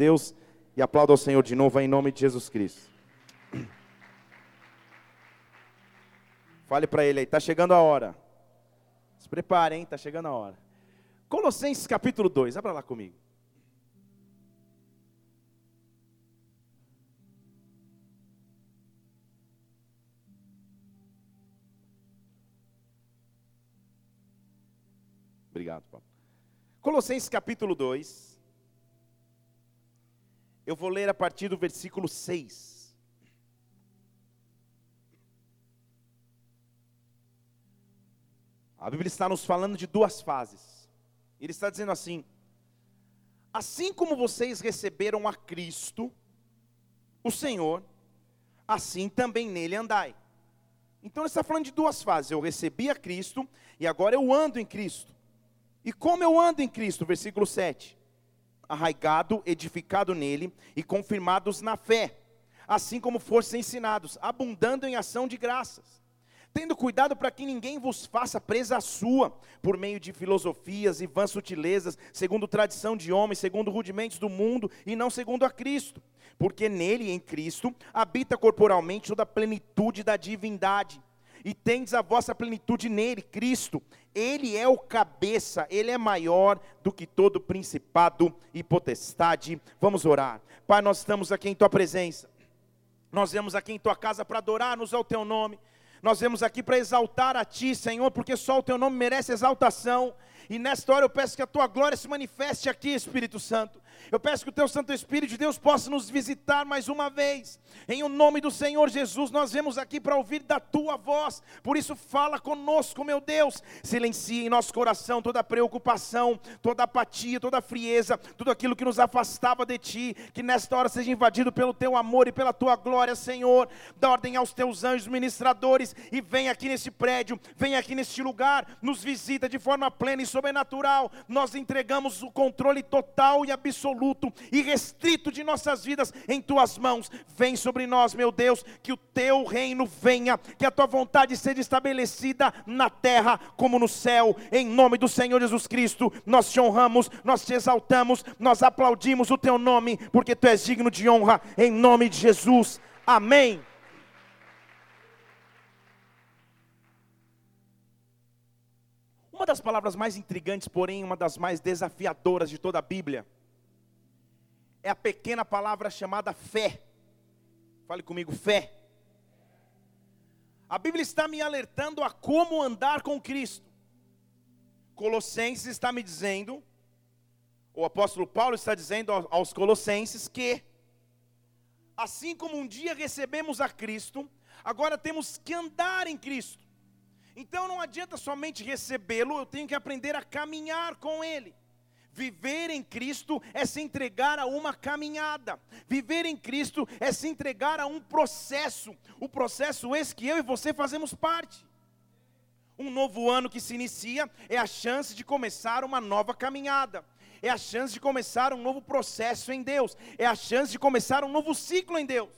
Deus e aplauda ao Senhor de novo em nome de Jesus Cristo. Fale para ele aí, está chegando a hora. Se prepare, hein? Está chegando a hora. Colossenses capítulo 2, abra lá comigo. Obrigado, Paulo. Colossenses capítulo 2. Eu vou ler a partir do versículo 6. A Bíblia está nos falando de duas fases. Ele está dizendo assim: Assim como vocês receberam a Cristo, o Senhor, assim também nele andai. Então ele está falando de duas fases. Eu recebi a Cristo e agora eu ando em Cristo. E como eu ando em Cristo, versículo 7. Arraigado, edificado nele e confirmados na fé, assim como fossem ensinados, abundando em ação de graças. Tendo cuidado para que ninguém vos faça presa sua, por meio de filosofias e vãs sutilezas, segundo tradição de homens, segundo rudimentos do mundo, e não segundo a Cristo. Porque nele, em Cristo, habita corporalmente toda a plenitude da divindade e tendes a vossa plenitude nele, Cristo. Ele é o cabeça, ele é maior do que todo principado e potestade. Vamos orar. Pai, nós estamos aqui em tua presença. Nós vemos aqui em tua casa para adorar-nos ao teu nome. Nós vemos aqui para exaltar a ti, Senhor, porque só o teu nome merece exaltação. E nesta hora eu peço que a tua glória se manifeste aqui, Espírito Santo. Eu peço que o teu Santo Espírito de Deus possa nos visitar mais uma vez. Em o nome do Senhor Jesus, nós vemos aqui para ouvir da tua voz. Por isso, fala conosco, meu Deus. Silencie em nosso coração toda preocupação, toda apatia, toda frieza, tudo aquilo que nos afastava de ti. Que nesta hora seja invadido pelo teu amor e pela tua glória, Senhor. Dá ordem aos teus anjos ministradores e vem aqui nesse prédio, vem aqui neste lugar, nos visita de forma plena e sobrenatural. Nós entregamos o controle total e absoluto e restrito de nossas vidas em tuas mãos. Vem sobre nós, meu Deus, que o teu reino venha, que a tua vontade seja estabelecida na terra como no céu. Em nome do Senhor Jesus Cristo, nós te honramos, nós te exaltamos, nós aplaudimos o teu nome, porque tu és digno de honra. Em nome de Jesus. Amém. Uma das palavras mais intrigantes, porém uma das mais desafiadoras de toda a Bíblia, é a pequena palavra chamada fé. Fale comigo, fé. A Bíblia está me alertando a como andar com Cristo. Colossenses está me dizendo, o apóstolo Paulo está dizendo aos Colossenses que, assim como um dia recebemos a Cristo, agora temos que andar em Cristo. Então não adianta somente recebê-lo, eu tenho que aprender a caminhar com Ele. Viver em Cristo é se entregar a uma caminhada. Viver em Cristo é se entregar a um processo. O processo esse que eu e você fazemos parte. Um novo ano que se inicia é a chance de começar uma nova caminhada. É a chance de começar um novo processo em Deus. É a chance de começar um novo ciclo em Deus.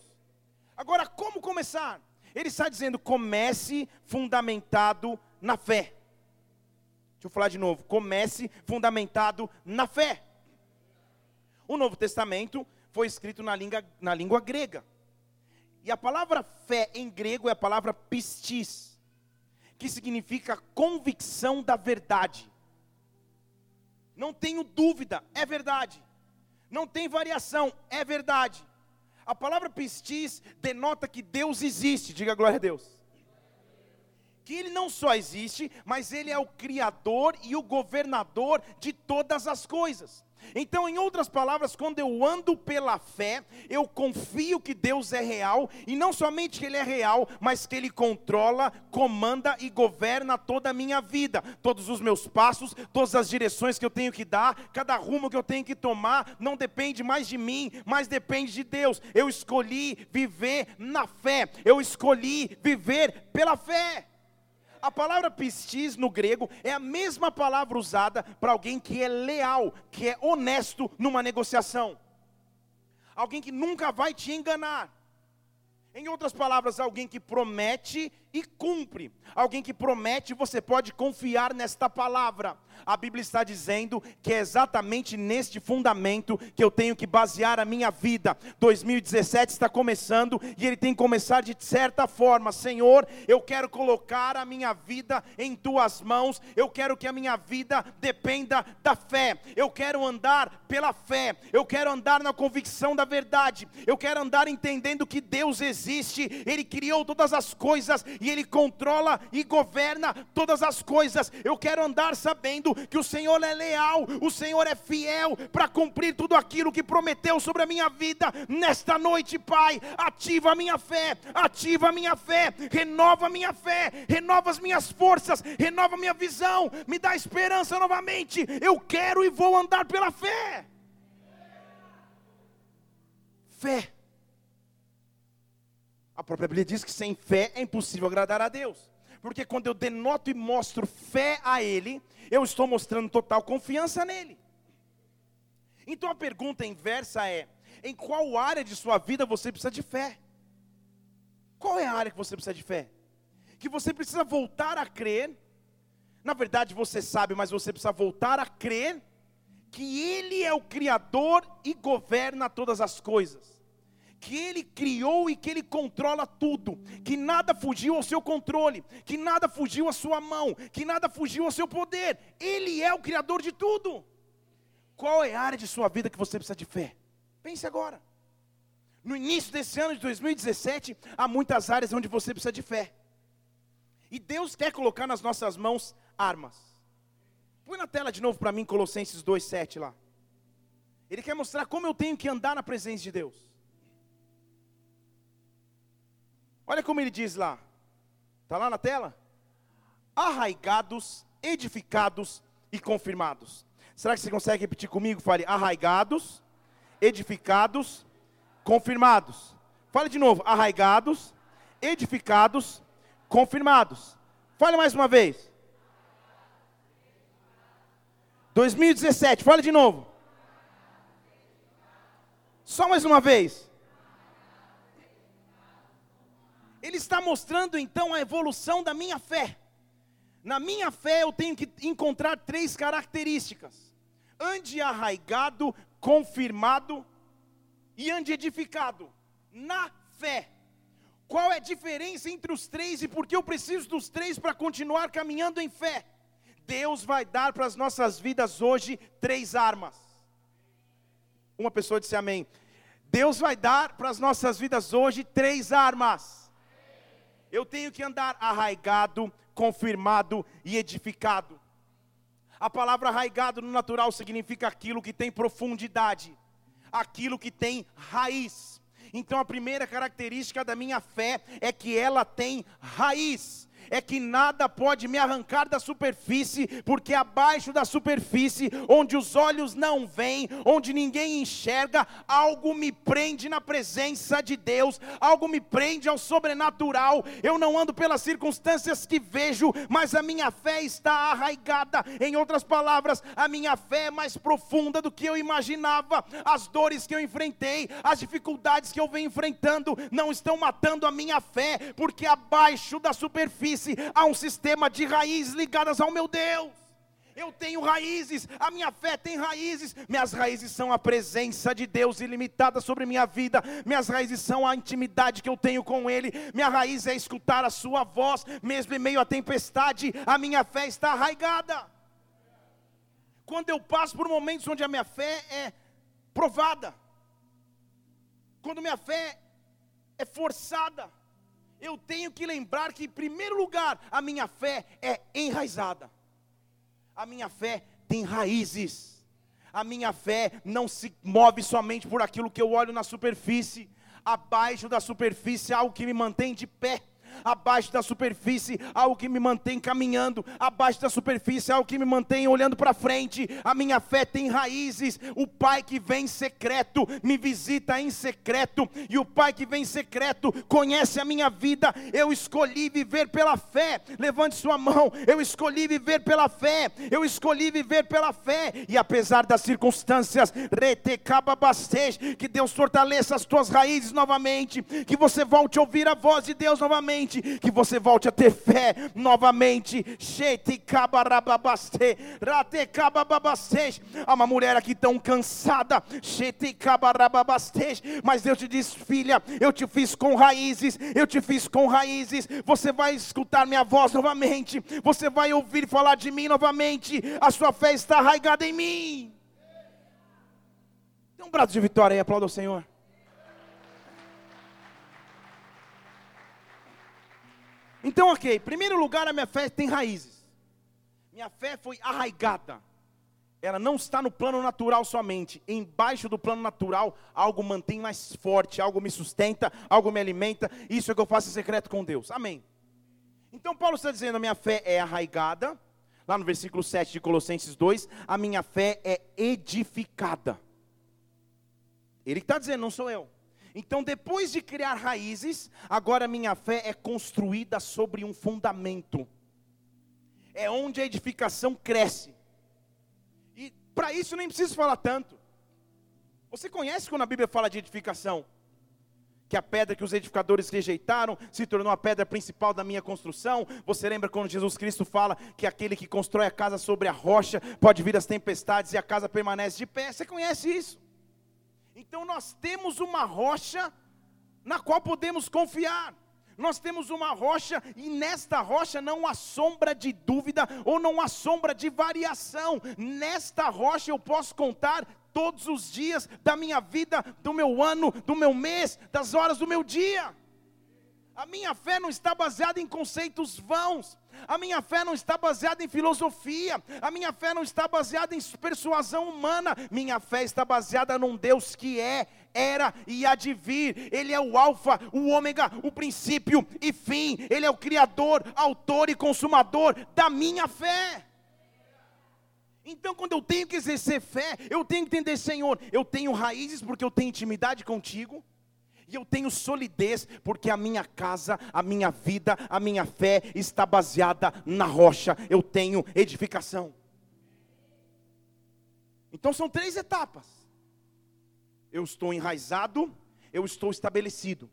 Agora, como começar? Ele está dizendo: comece fundamentado na fé. Deixa eu falar de novo. Comece fundamentado na fé. O Novo Testamento foi escrito na língua, na língua grega. E a palavra fé em grego é a palavra pistis, que significa convicção da verdade. Não tenho dúvida, é verdade. Não tem variação, é verdade. A palavra pistis denota que Deus existe, diga glória a Deus. Que Ele não só existe, mas Ele é o Criador e o governador de todas as coisas. Então, em outras palavras, quando eu ando pela fé, eu confio que Deus é real, e não somente que Ele é real, mas que Ele controla, comanda e governa toda a minha vida, todos os meus passos, todas as direções que eu tenho que dar, cada rumo que eu tenho que tomar, não depende mais de mim, mas depende de Deus. Eu escolhi viver na fé, eu escolhi viver pela fé. A palavra pistis no grego é a mesma palavra usada para alguém que é leal, que é honesto numa negociação. Alguém que nunca vai te enganar. Em outras palavras, alguém que promete e cumpre. Alguém que promete, você pode confiar nesta palavra. A Bíblia está dizendo que é exatamente neste fundamento que eu tenho que basear a minha vida. 2017 está começando e ele tem que começar de certa forma. Senhor, eu quero colocar a minha vida em tuas mãos. Eu quero que a minha vida dependa da fé. Eu quero andar pela fé. Eu quero andar na convicção da verdade. Eu quero andar entendendo que Deus existe. Ele criou todas as coisas e ele controla e governa todas as coisas. Eu quero andar sabendo que o Senhor é leal, o Senhor é fiel para cumprir tudo aquilo que prometeu sobre a minha vida. Nesta noite, Pai, ativa a minha fé, ativa a minha fé, renova a minha fé, renova as minhas forças, renova a minha visão, me dá esperança novamente. Eu quero e vou andar pela fé. Fé. A própria Bíblia diz que sem fé é impossível agradar a Deus. Porque quando eu denoto e mostro fé a Ele, eu estou mostrando total confiança nele. Então a pergunta inversa é: em qual área de sua vida você precisa de fé? Qual é a área que você precisa de fé? Que você precisa voltar a crer. Na verdade, você sabe, mas você precisa voltar a crer que Ele é o Criador e governa todas as coisas que Ele criou e que Ele controla tudo, que nada fugiu ao seu controle, que nada fugiu à sua mão, que nada fugiu ao seu poder. Ele é o Criador de tudo. Qual é a área de sua vida que você precisa de fé? Pense agora. No início desse ano de 2017, há muitas áreas onde você precisa de fé. E Deus quer colocar nas nossas mãos armas. Põe na tela de novo para mim Colossenses 2:7 lá. Ele quer mostrar como eu tenho que andar na presença de Deus. Olha como ele diz lá. Está lá na tela? Arraigados, edificados e confirmados. Será que você consegue repetir comigo? Fale arraigados, edificados, confirmados. Fale de novo. Arraigados, edificados, confirmados. Fale mais uma vez. 2017, fale de novo. Só mais uma vez. Ele está mostrando então a evolução da minha fé. Na minha fé eu tenho que encontrar três características: ande arraigado, confirmado e ande edificado. Na fé. Qual é a diferença entre os três e por que eu preciso dos três para continuar caminhando em fé? Deus vai dar para as nossas vidas hoje três armas. Uma pessoa disse amém. Deus vai dar para as nossas vidas hoje três armas eu tenho que andar arraigado, confirmado e edificado. A palavra arraigado no natural significa aquilo que tem profundidade, aquilo que tem raiz. Então a primeira característica da minha fé é que ela tem raiz é que nada pode me arrancar da superfície, porque abaixo da superfície, onde os olhos não veem, onde ninguém enxerga, algo me prende na presença de Deus, algo me prende ao sobrenatural. Eu não ando pelas circunstâncias que vejo, mas a minha fé está arraigada. Em outras palavras, a minha fé é mais profunda do que eu imaginava. As dores que eu enfrentei, as dificuldades que eu venho enfrentando, não estão matando a minha fé, porque abaixo da superfície disse: há um sistema de raízes ligadas ao meu Deus. Eu tenho raízes, a minha fé tem raízes. Minhas raízes são a presença de Deus ilimitada sobre minha vida. Minhas raízes são a intimidade que eu tenho com Ele. Minha raiz é escutar a Sua voz, mesmo em meio à tempestade. A minha fé está arraigada. Quando eu passo por momentos onde a minha fé é provada, quando minha fé é forçada, eu tenho que lembrar que, em primeiro lugar, a minha fé é enraizada. A minha fé tem raízes. A minha fé não se move somente por aquilo que eu olho na superfície. Abaixo da superfície há algo que me mantém de pé abaixo da superfície, algo que me mantém caminhando, abaixo da superfície, algo que me mantém olhando para frente. A minha fé tem raízes. O Pai que vem em secreto me visita em secreto, e o Pai que vem em secreto conhece a minha vida. Eu escolhi viver pela fé. Levante sua mão. Eu escolhi viver pela fé. Eu escolhi viver pela fé. E apesar das circunstâncias, que Deus fortaleça as tuas raízes novamente, que você volte a ouvir a voz de Deus novamente novamente, que você volte a ter fé novamente. Há uma mulher aqui tão cansada, mas Deus te diz, filha, eu te fiz com raízes, eu te fiz com raízes. Você vai escutar minha voz novamente, você vai ouvir falar de mim novamente. A sua fé está arraigada em mim. Dê um braço de vitória aí, aplauda o Senhor. Então, ok, em primeiro lugar, a minha fé tem raízes. Minha fé foi arraigada. Ela não está no plano natural somente. Embaixo do plano natural, algo mantém mais forte, algo me sustenta, algo me alimenta. Isso é que eu faço em secreto com Deus. Amém. Então, Paulo está dizendo: a minha fé é arraigada. Lá no versículo 7 de Colossenses 2, a minha fé é edificada. Ele está dizendo, não sou eu. Então, depois de criar raízes, agora minha fé é construída sobre um fundamento. É onde a edificação cresce. E para isso nem preciso falar tanto. Você conhece quando a Bíblia fala de edificação? Que a pedra que os edificadores rejeitaram se tornou a pedra principal da minha construção. Você lembra quando Jesus Cristo fala que aquele que constrói a casa sobre a rocha pode vir as tempestades e a casa permanece de pé? Você conhece isso? Então nós temos uma rocha na qual podemos confiar. Nós temos uma rocha e nesta rocha não há sombra de dúvida ou não há sombra de variação. Nesta rocha eu posso contar todos os dias da minha vida, do meu ano, do meu mês, das horas do meu dia. A minha fé não está baseada em conceitos vãos. A minha fé não está baseada em filosofia. A minha fé não está baseada em persuasão humana. Minha fé está baseada num Deus que é, era e há de vir. Ele é o Alfa, o Ômega, o princípio e fim. Ele é o Criador, autor e consumador da minha fé. Então, quando eu tenho que exercer fé, eu tenho que entender, Senhor, eu tenho raízes porque eu tenho intimidade contigo. E eu tenho solidez, porque a minha casa, a minha vida, a minha fé está baseada na rocha. Eu tenho edificação. Então são três etapas. Eu estou enraizado, eu estou estabelecido.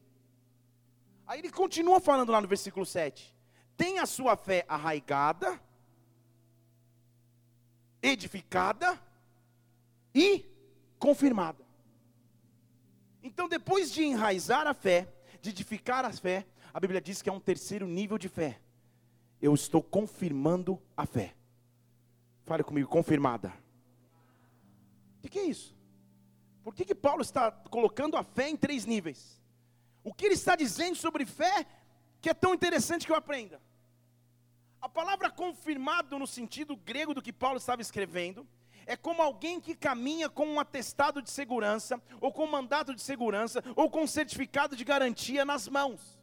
Aí ele continua falando lá no versículo 7. Tem a sua fé arraigada, edificada e confirmada. Então, depois de enraizar a fé, de edificar a fé, a Bíblia diz que é um terceiro nível de fé. Eu estou confirmando a fé. Fale comigo, confirmada. O que é isso? Por que, que Paulo está colocando a fé em três níveis? O que ele está dizendo sobre fé que é tão interessante que eu aprenda? A palavra confirmado, no sentido grego do que Paulo estava escrevendo, é como alguém que caminha com um atestado de segurança, ou com um mandato de segurança, ou com um certificado de garantia nas mãos.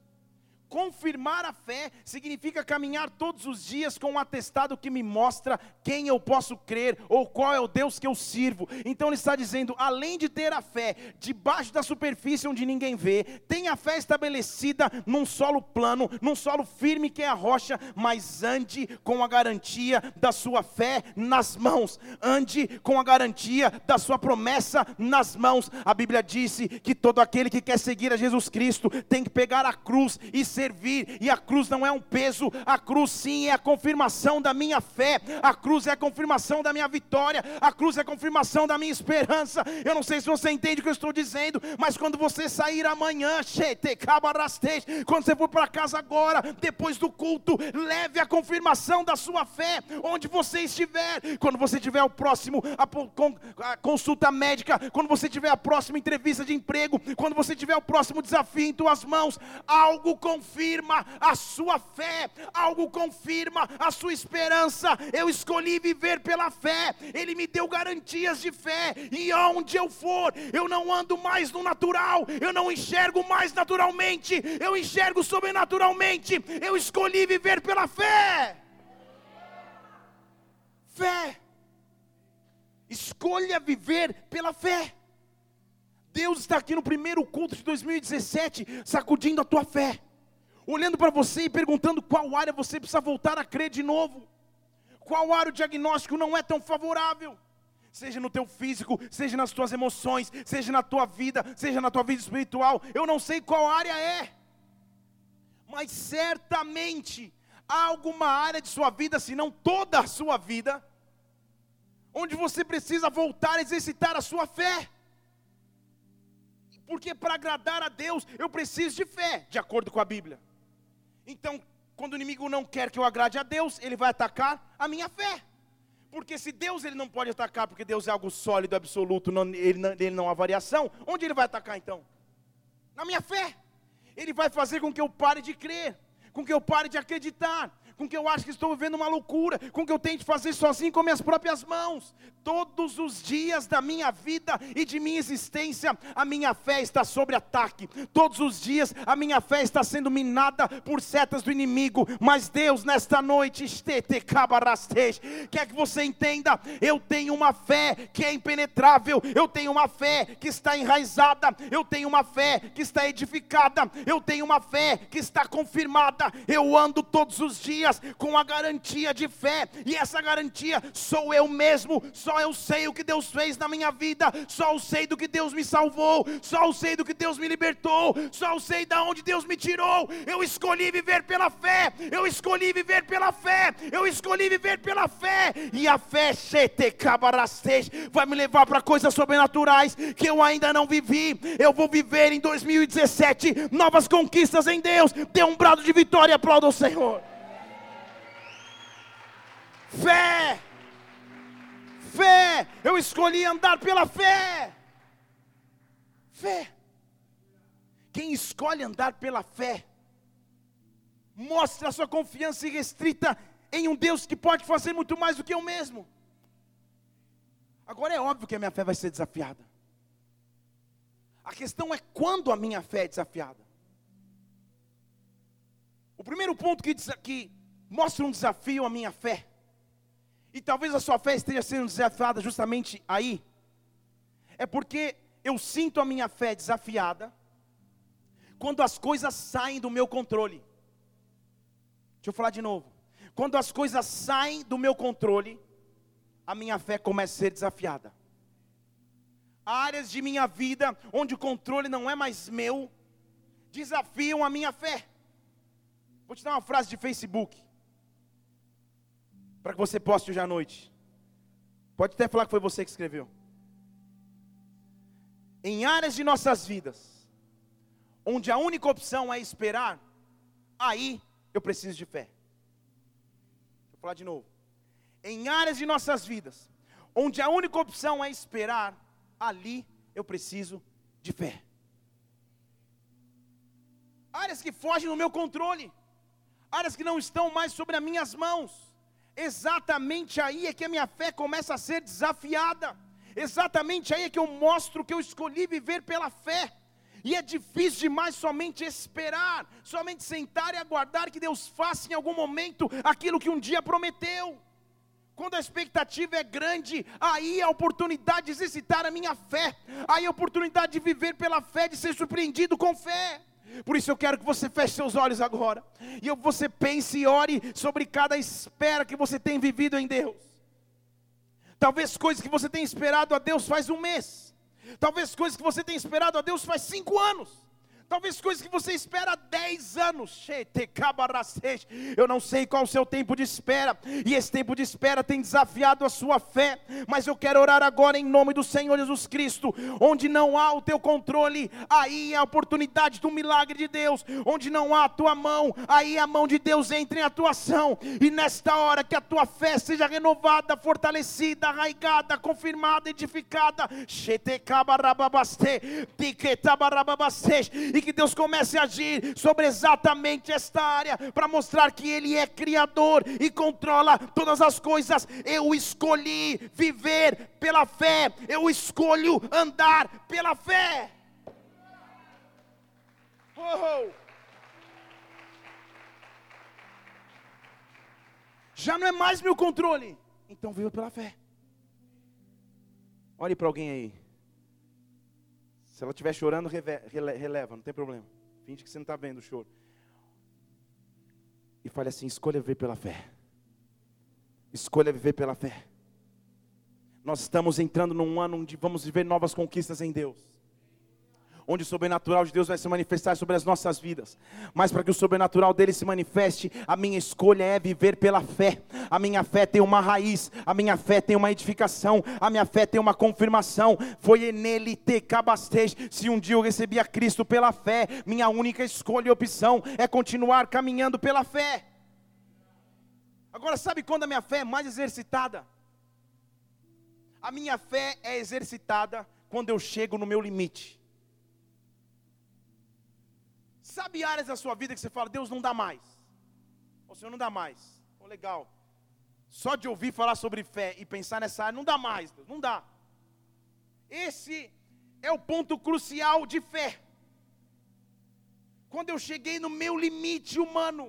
Confirmar a fé significa caminhar todos os dias com um atestado que me mostra quem eu posso crer ou qual é o Deus que eu sirvo. Então ele está dizendo: além de ter a fé debaixo da superfície onde ninguém vê, tenha a fé estabelecida num solo plano, num solo firme que é a rocha, mas ande com a garantia da sua fé nas mãos, ande com a garantia da sua promessa nas mãos. A Bíblia disse que todo aquele que quer seguir a Jesus Cristo tem que pegar a cruz e servir, e a cruz não é um peso, a cruz sim é a confirmação da minha fé, a cruz é a confirmação da minha vitória, a cruz é a confirmação da minha esperança. Eu não sei se você entende o que eu estou dizendo, mas quando você sair amanhã, quando você for para casa agora, depois do culto, leve a confirmação da sua fé onde você estiver, quando você tiver o próximo a, consulta médica, quando você tiver a próxima entrevista de emprego, quando você tiver o próximo desafio em tuas mãos, algo com confirma a sua fé, algo confirma a sua esperança. Eu escolhi viver pela fé, Ele me deu garantias de fé, e aonde eu for, eu não ando mais no natural, eu não enxergo mais naturalmente, eu enxergo sobrenaturalmente. Eu escolhi viver pela fé. Fé. Escolha viver pela fé. Deus está aqui no primeiro culto de 2017, sacudindo a tua fé olhando para você e perguntando qual área você precisa voltar a crer de novo. Qual área o diagnóstico não é tão favorável? Seja no teu físico, seja nas tuas emoções, seja na tua vida, seja na tua vida espiritual. Eu não sei qual área é. mas certamente há alguma área de sua vida, se não toda a sua vida, onde você precisa voltar a exercitar a sua fé. Porque para agradar a Deus, eu preciso de fé, de acordo com a Bíblia. Então, quando o inimigo não quer que eu agrade a Deus, ele vai atacar a minha fé. Porque se Deus ele não pode atacar, porque Deus é algo sólido, absoluto, não, ele, não, ele não há variação, onde ele vai atacar então? Na minha fé. Ele vai fazer com que eu pare de crer, com que eu pare de acreditar, com que eu acho que estou vivendo uma loucura, com que eu tente fazer sozinho com minhas próprias mãos. Todos os dias da minha vida e de minha existência, a minha fé está sobre ataque. Todos os dias a minha fé está sendo minada por setas do inimigo. Mas Deus, nesta noite, quer que você entenda: eu tenho uma fé que é impenetrável, eu tenho uma fé que está enraizada, eu tenho uma fé que está edificada, eu tenho uma fé que está confirmada. Eu ando todos os dias com a garantia de fé, e essa garantia sou eu mesmo, só eu sei o que Deus fez na minha vida, só eu sei do que Deus me salvou, só eu sei do que Deus me libertou, só eu sei da onde Deus me tirou. Eu escolhi viver pela fé, eu escolhi viver pela fé, eu escolhi viver pela fé, e a fé vai me levar para coisas sobrenaturais que eu ainda não vivi. Eu vou viver em 2017 novas conquistas em Deus. Dê um brado de vitória, aplauda o Senhor. Fé. Fé. Eu escolhi andar pela fé. Fé. Quem escolhe andar pela fé, mostra a sua confiança irrestrita em um Deus que pode fazer muito mais do que eu mesmo. Agora é óbvio que a minha fé vai ser desafiada. A questão é quando a minha fé é desafiada. O primeiro ponto que, que mostra um desafio à minha fé e talvez a sua fé esteja sendo desafiada justamente aí, é porque eu sinto a minha fé desafiada quando as coisas saem do meu controle. Deixa eu falar de novo. Quando as coisas saem do meu controle, a minha fé começa a ser desafiada. Há áreas de minha vida onde o controle não é mais meu, desafiam a minha fé. Vou te dar uma frase de Facebook para que você poste hoje à noite. Pode até falar que foi você que escreveu. Em áreas de nossas vidas, onde a única opção é esperar, aí eu preciso de fé. Vou falar de novo. Em áreas de nossas vidas, onde a única opção é esperar, ali eu preciso de fé. Áreas que fogem do meu controle, áreas que não estão mais sobre as minhas mãos exatamente aí é que a minha fé começa a ser desafiada. Exatamente aí é que eu mostro que eu escolhi viver pela fé. E é difícil demais somente esperar, somente sentar e aguardar que Deus faça em algum momento aquilo que um dia prometeu. Quando a expectativa é grande, aí é a oportunidade de exercitar a minha fé, aí é a oportunidade de viver pela fé, de ser surpreendido com fé. Por isso eu quero que você feche seus olhos agora. E você pense e ore sobre cada espera que você tem vivido em Deus. Talvez coisas que você tem esperado a Deus faz um mês. Talvez coisas que você tem esperado a Deus faz cinco anos. Talvez coisas que você espera há 10 anos. Eu não sei qual o seu tempo de espera. E esse tempo de espera tem desafiado a sua fé. Mas eu quero orar agora em nome do Senhor Jesus Cristo. Onde não há o teu controle, aí é a oportunidade do milagre de Deus. Onde não há a tua mão, aí a mão de Deus entra em atuação. E nesta hora que a tua fé seja renovada, fortalecida, arraigada, confirmada, edificada e que Deus comece a agir sobre exatamente esta área, para mostrar que Ele é Criador e controla todas as coisas. Eu escolhi viver pela fé, eu escolho andar pela fé. Oh. Já não é mais meu controle, então viva pela fé. Olhe para alguém aí. Se ela estiver chorando, releva, não tem problema. Finge que você não está vendo o choro. E fale assim: escolha viver pela fé. Escolha viver pela fé. Nós estamos entrando num ano onde vamos viver novas conquistas em Deus. Onde o sobrenatural de Deus vai se manifestar sobre as nossas vidas. Mas para que o sobrenatural dele se manifeste, a minha escolha é viver pela fé. A minha fé tem uma raiz, a minha fé tem uma edificação, a minha fé tem uma confirmação. Foi nele te. Se um dia eu recebi a Cristo pela fé, minha única escolha e opção é continuar caminhando pela fé. Agora, sabe quando a minha fé é mais exercitada? A minha fé é exercitada quando eu chego no meu limite. Sabe áreas da sua vida que você fala, Deus não dá mais. O Senhor não dá mais. Oh, legal. Só de ouvir falar sobre fé e pensar nessa área, não dá mais, Deus, não dá. Esse é o ponto crucial de fé. Quando eu cheguei no meu limite humano,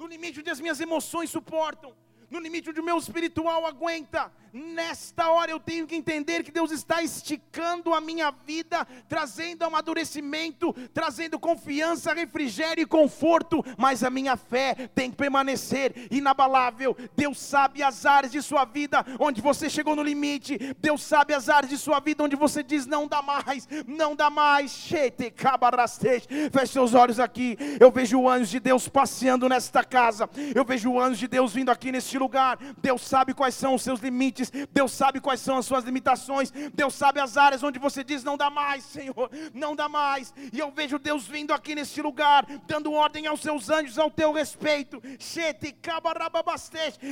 no limite onde as minhas emoções suportam, no limite onde o meu espiritual aguenta. Nesta hora eu tenho que entender que Deus está esticando a minha vida, trazendo amadurecimento, trazendo confiança, refrigério e conforto, mas a minha fé tem que permanecer inabalável. Deus sabe as áreas de sua vida onde você chegou no limite, Deus sabe as áreas de sua vida onde você diz não dá mais, não dá mais. Feche seus olhos aqui. Eu vejo o anjo de Deus passeando nesta casa, eu vejo o anjo de Deus vindo aqui neste lugar. Deus sabe quais são os seus limites, Deus sabe quais são as suas limitações, Deus sabe as áreas onde você diz não dá mais, Senhor, não dá mais. E eu vejo Deus vindo aqui neste lugar, dando ordem aos seus anjos ao teu respeito.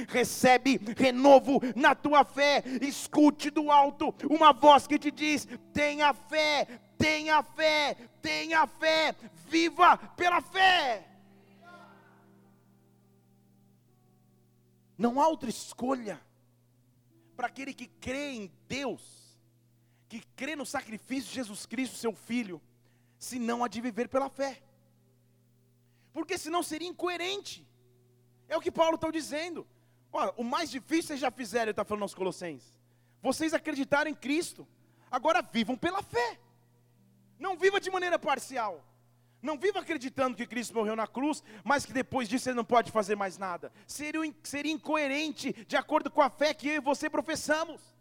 Recebe renovo na tua fé. Escute do alto uma voz que te diz: tenha fé, tenha fé, tenha fé, viva pela fé. Não há outra escolha para aquele que crê em Deus, que crê no sacrifício de Jesus Cristo, seu Filho, senão a de viver pela fé. Porque senão seria incoerente. É o que Paulo está dizendo. Olha, o mais difícil vocês já fizeram, ele está falando aos Colossenses. Vocês acreditaram em Cristo. Agora vivam pela fé. Não viva de maneira parcial. Não viva acreditando que Cristo morreu na cruz, mas que depois disso ele não pode fazer mais nada. Seria, seria incoerente de acordo com a fé que eu e você professamos.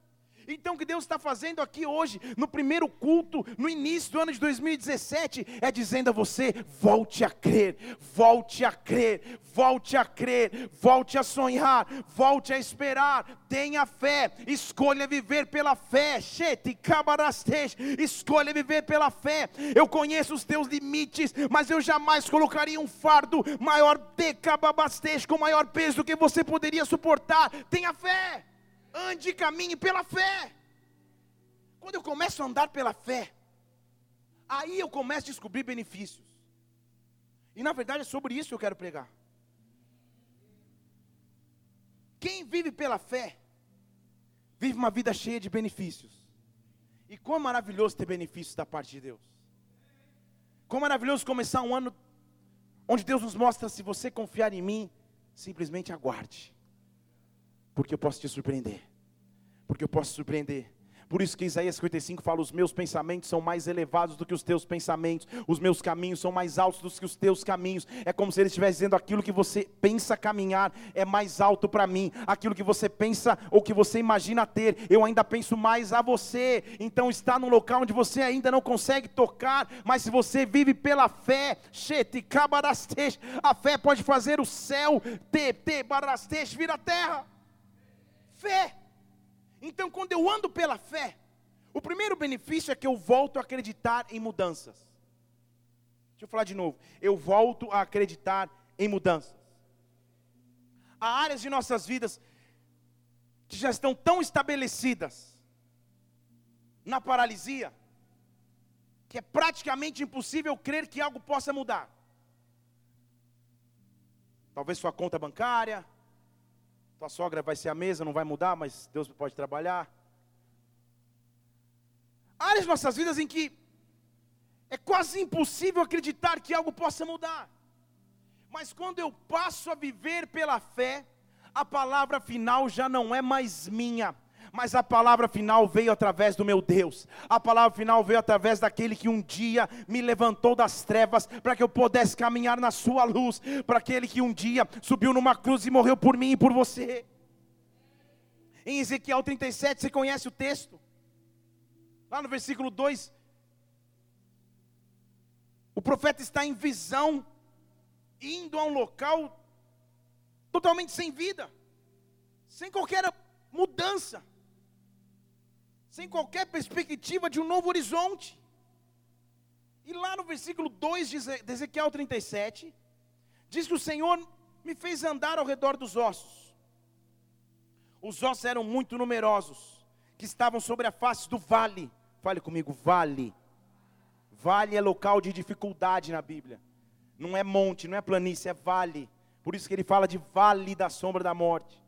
Então, o que Deus está fazendo aqui hoje, no primeiro culto, no início do ano de 2017, é dizendo a você: volte a crer, volte a crer, volte a crer, volte a sonhar, volte a esperar, tenha fé, escolha viver pela fé, escolha viver pela fé. Eu conheço os teus limites, mas eu jamais colocaria um fardo maior, com maior peso do que você poderia suportar. Tenha fé ande e caminhe pela fé. Quando eu começo a andar pela fé, aí eu começo a descobrir benefícios. E na verdade é sobre isso que eu quero pregar. Quem vive pela fé, vive uma vida cheia de benefícios. E é maravilhoso ter benefícios da parte de Deus. É maravilhoso começar um ano onde Deus nos mostra: se você confiar em mim, simplesmente aguarde porque eu posso te surpreender. Porque eu posso surpreender. Por isso que Isaías 55 fala: os meus pensamentos são mais elevados do que os teus pensamentos, os meus caminhos são mais altos do que os teus caminhos. É como se ele estivesse dizendo: aquilo que você pensa caminhar é mais alto para mim, aquilo que você pensa ou que você imagina ter, eu ainda penso mais a você. Então está num local onde você ainda não consegue tocar, mas se você vive pela fé, a fé pode fazer o céu, te, te, vir a terra fé. Então, quando eu ando pela fé, o primeiro benefício é que eu volto a acreditar em mudanças. Deixa eu falar de novo. Eu volto a acreditar em mudanças. Há áreas de nossas vidas que já estão tão estabelecidas na paralisia, que é praticamente impossível crer que algo possa mudar. Talvez sua conta bancária, tua sogra vai ser a mesa, não vai mudar, mas Deus pode trabalhar. Áreas nossas vidas em que é quase impossível acreditar que algo possa mudar. Mas quando eu passo a viver pela fé, a palavra final já não é mais minha, mas a palavra final veio através do meu Deus. A palavra final veio através daquele que um dia me levantou das trevas para que eu pudesse caminhar na sua luz, para aquele que um dia subiu numa cruz e morreu por mim e por você. Em Ezequiel 37, você conhece o texto? Lá no versículo 2, O profeta está em visão, indo a um local totalmente sem vida, sem qualquer mudança, sem qualquer perspectiva de um novo horizonte. E lá no versículo 2 de Ezequiel 37, diz que o Senhor me fez andar ao redor dos ossos. Os ossos eram muito numerosos, que estavam sobre a face do vale. Fale comigo, vale. Vale é local de dificuldade na Bíblia. Não é monte, não é planície, é vale. Por isso que ele fala de vale da sombra da morte.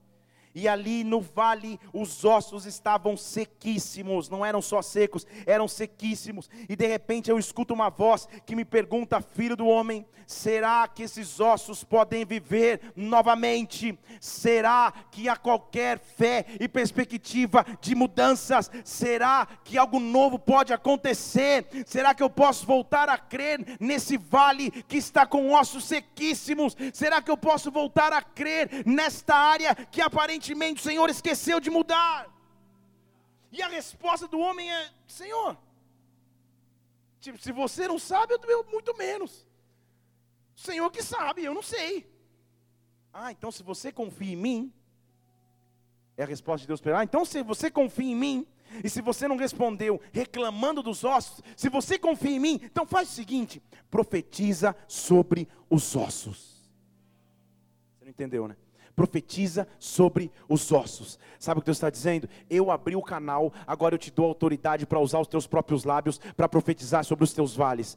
E ali no vale os ossos estavam sequíssimos, não eram só secos, eram sequíssimos. E de repente eu escuto uma voz que me pergunta: Filho do homem, será que esses ossos podem viver novamente? Será que há qualquer fé e perspectiva de mudanças? Será que algo novo pode acontecer? Será que eu posso voltar a crer nesse vale que está com ossos sequíssimos? Será que eu posso voltar a crer nesta área que aparentemente o Senhor esqueceu de mudar. E a resposta do homem é: Senhor, tipo, se você não sabe, eu muito menos. O Senhor que sabe, eu não sei. Ah, então se você confia em mim, é a resposta de Deus para. Ah, então se você confia em mim, e se você não respondeu reclamando dos ossos, se você confia em mim, então faz o seguinte: profetiza sobre os ossos. Você não entendeu, né? Profetiza sobre os ossos. Sabe o que Deus está dizendo? Eu abri o canal, agora eu te dou autoridade para usar os teus próprios lábios para profetizar sobre os teus vales.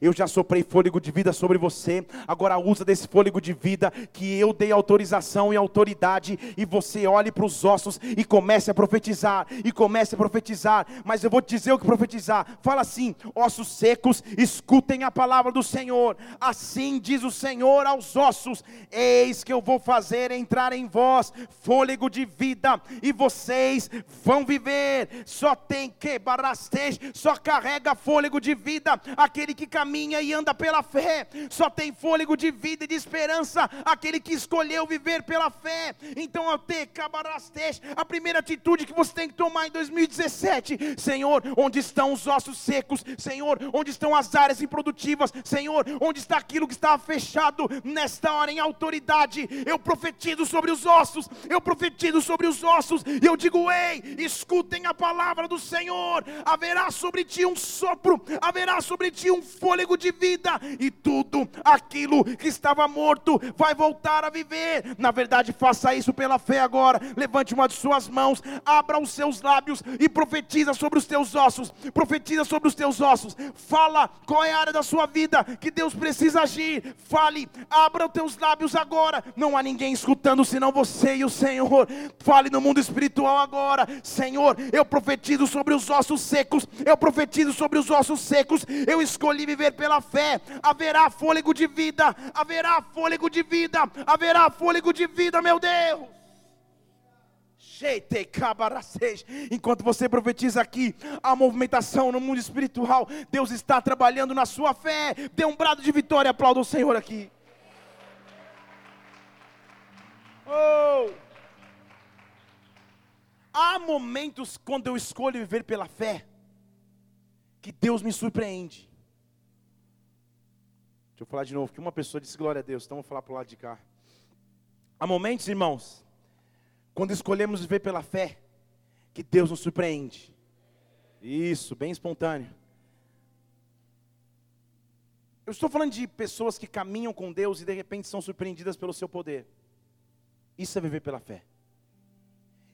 Eu já soprei fôlego de vida sobre você, agora usa desse fôlego de vida que eu dei autorização e autoridade, e você olhe para os ossos e comece a profetizar, e comece a profetizar. Mas eu vou te dizer o que profetizar. Fala assim: ossos secos, escutem a palavra do Senhor. Assim diz o Senhor aos ossos: Eis eis que eu vou fazer entrar em vós fôlego de vida, e vocês vão viver. Só tem que barasteja, só carrega fôlego de vida aquele que caminha e anda pela fé. Só tem fôlego de vida e de esperança aquele que escolheu viver pela fé. Então, eu tenho cabarasteja, a primeira atitude que você tem que tomar em 2017, Senhor, onde estão os ossos secos? Senhor, onde estão as áreas improdutivas? Senhor, onde está aquilo que estava fechado nesta hora em autoridade? Eu profetizo sobre os ossos, eu profetizo sobre os ossos, e eu digo: ei, escutem a palavra do Senhor, haverá sobre ti um sopro, haverá sobre ti um fôlego de vida, e tudo aquilo que estava morto vai voltar a viver. Na verdade, faça isso pela fé agora. Levante uma de suas mãos, abra os seus lábios e profetiza sobre os teus ossos. Profetiza sobre os teus ossos. Fala qual é a área da sua vida que Deus precisa agir. Fale, abra os teus lábios agora agora. Não há ninguém escutando senão você e o Senhor. Fale no mundo espiritual agora. Senhor, eu profetizo sobre os ossos secos. Eu profetizo sobre os ossos secos. Eu escolhi viver pela fé. Haverá fôlego de vida. Haverá fôlego de vida. Haverá fôlego de vida, meu Deus. Enquanto você profetiza aqui a movimentação no mundo espiritual, Deus está trabalhando na sua fé. Dê um brado de vitória, aplauda o Senhor aqui. Oh! Há momentos quando eu escolho viver pela fé, que Deus me surpreende. Deixa eu falar de novo, que uma pessoa disse glória a Deus, então vou falar para o lado de cá. Há momentos, irmãos, quando escolhemos viver pela fé, que Deus nos surpreende. Isso, bem espontâneo. Eu estou falando de pessoas que caminham com Deus e de repente são surpreendidas pelo seu poder. Isso é viver pela fé.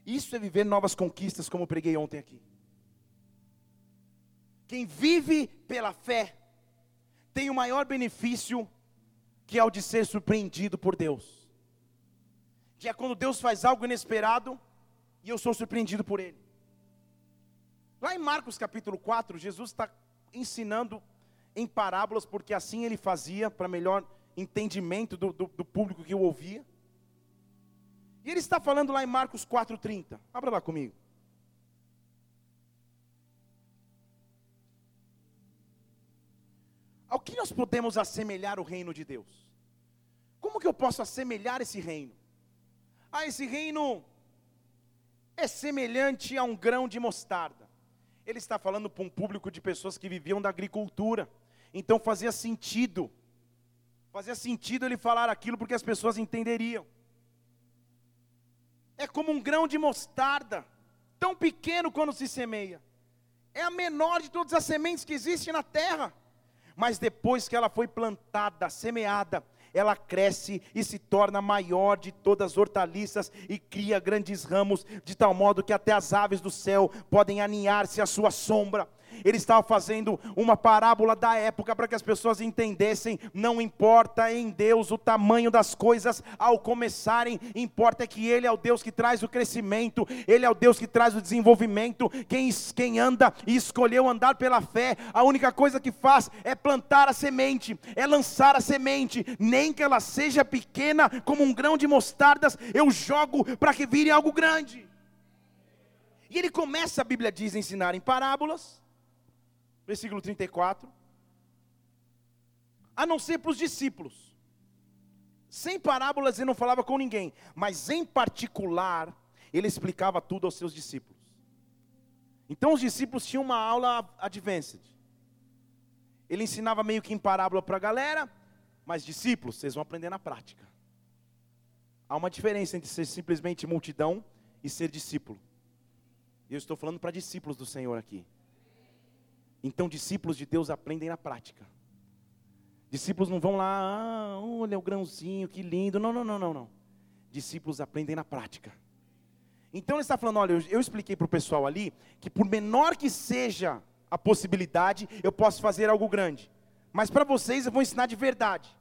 Isso é viver novas conquistas, como eu preguei ontem aqui. Quem vive pela fé tem o maior benefício que é o de ser surpreendido por Deus. Que é quando Deus faz algo inesperado e eu sou surpreendido por Ele. Lá em Marcos capítulo 4, Jesus está ensinando em parábolas, porque assim ele fazia, para melhor entendimento do, do, do público que o ouvia. E ele está falando lá em Marcos 4,30. Abra lá comigo. Ao que nós podemos assemelhar o reino de Deus? Como que eu posso assemelhar esse reino? Ah, esse reino é semelhante a um grão de mostarda. Ele está falando para um público de pessoas que viviam da agricultura. Então fazia sentido. Fazia sentido ele falar aquilo porque as pessoas entenderiam. É como um grão de mostarda, tão pequeno quando se semeia. É a menor de todas as sementes que existem na terra. Mas depois que ela foi plantada, semeada, ela cresce e se torna maior de todas as hortaliças e cria grandes ramos, de tal modo que até as aves do céu podem aninhar-se à sua sombra ele estava fazendo uma parábola da época para que as pessoas entendessem: não importa em Deus o tamanho das coisas ao começarem, importa é que Ele é o Deus que traz o crescimento, Ele é o Deus que traz o desenvolvimento. Quem, quem anda e escolheu andar pela fé, a única coisa que faz é plantar a semente, é lançar a semente, nem que ela seja pequena como um grão de mostardas, eu jogo para que vire algo grande. E ele começa, a Bíblia diz, a ensinar em parábolas, versículo 34. A não ser para os discípulos. Sem parábolas ele não falava com ninguém, mas em particular ele explicava tudo aos seus discípulos. Então os discípulos tinham uma aula advanced. Ele ensinava meio que em parábola para a galera, mas discípulos, vocês vão aprender na prática. Há uma diferença entre ser simplesmente multidão e ser discípulo. Eu estou falando para discípulos do Senhor aqui. Então, discípulos de Deus aprendem na prática. Discípulos não vão lá, ah, olha o grãozinho, que lindo. Não, não, não, não, não. Discípulos aprendem na prática. Então ele está falando, olha, eu, eu expliquei para o pessoal ali que por menor que seja a possibilidade, eu posso fazer algo grande. Mas para vocês eu vou ensinar de verdade.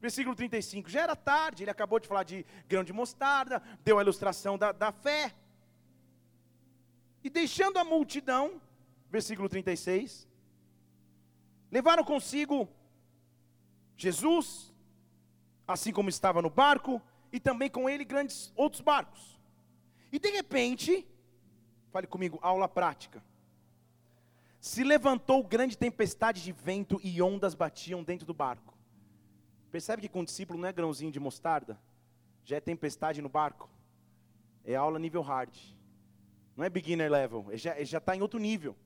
Versículo 35, já era tarde, ele acabou de falar de grão de mostarda, deu a ilustração da, da fé. E deixando a multidão, versículo 36. Levaram consigo Jesus, assim como estava no barco, e também com ele grandes outros barcos. E de repente, fale comigo, aula prática. Se levantou grande tempestade de vento e ondas batiam dentro do barco. Percebe que com o discípulo não é grãozinho de mostarda? Já é tempestade no barco. É aula nível hard. Não é beginner level. Ele já está em outro nível.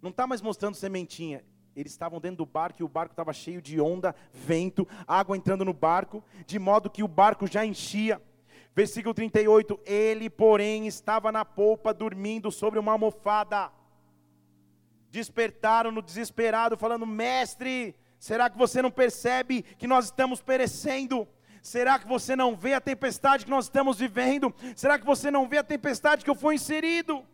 Não está mais mostrando sementinha. Eles estavam dentro do barco e o barco estava cheio de onda, vento, água entrando no barco, de modo que o barco já enchia. Versículo 38: Ele, porém, estava na polpa, dormindo sobre uma almofada. Despertaram no desesperado, falando: Mestre, será que você não percebe que nós estamos perecendo? Será que você não vê a tempestade que nós estamos vivendo? Será que você não vê a tempestade que eu fui inserido?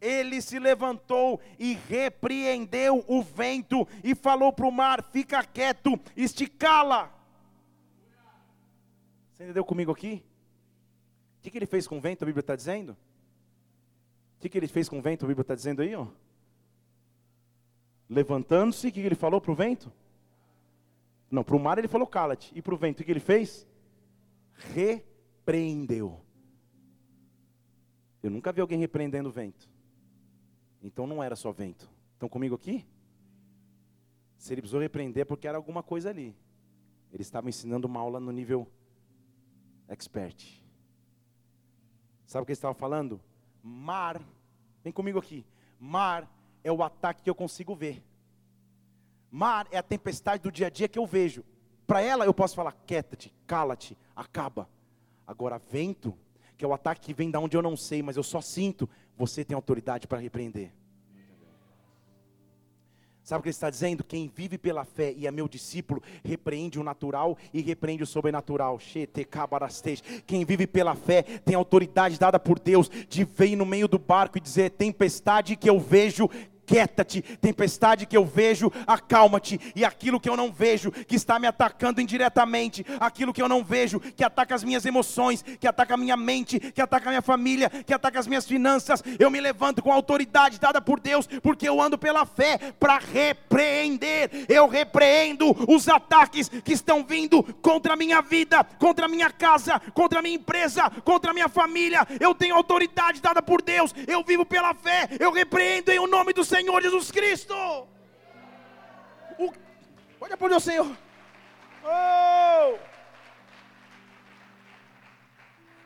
Ele se levantou e repreendeu o vento e falou para o mar: fica quieto, esticala. Você entendeu comigo aqui? O que, que ele fez com o vento, a Bíblia está dizendo? O que, que ele fez com o vento, a Bíblia está dizendo aí? Ó? Levantando-se, o que, que ele falou para o vento? Não, para o mar ele falou cala-te. E para o vento, o que ele fez? Repreendeu. Eu nunca vi alguém repreendendo o vento. Então não era só vento. Estão comigo aqui? Se ele precisou repreender é porque era alguma coisa ali. Ele estava ensinando uma aula no nível expert. Sabe o que ele estava falando? Mar, vem comigo aqui. Mar é o ataque que eu consigo ver. Mar é a tempestade do dia a dia que eu vejo. Para ela eu posso falar, quieta-te, cala-te, acaba. Agora, vento, que é o ataque que vem da onde eu não sei, mas eu só sinto, você tem autoridade para repreender. Sabe o que ele está dizendo? Quem vive pela fé e é meu discípulo, repreende o natural e repreende o sobrenatural. Quem vive pela fé tem autoridade dada por Deus de vir no meio do barco e dizer: tempestade que eu vejo, aquieta-te, tempestade que eu vejo, acalma-te, e aquilo que eu não vejo, que está me atacando indiretamente, aquilo que eu não vejo, que ataca as minhas emoções, que ataca a minha mente, que ataca a minha família, que ataca as minhas finanças, eu me levanto com a autoridade dada por Deus, porque eu ando pela fé para repreender, eu repreendo os ataques que estão vindo contra a minha vida, contra a minha casa, contra a minha empresa, contra a minha família, eu tenho autoridade dada por Deus, eu vivo pela fé, eu repreendo em o nome do Senhor. Senhor Jesus Cristo. O... Pode aplaudir o Senhor. Oh!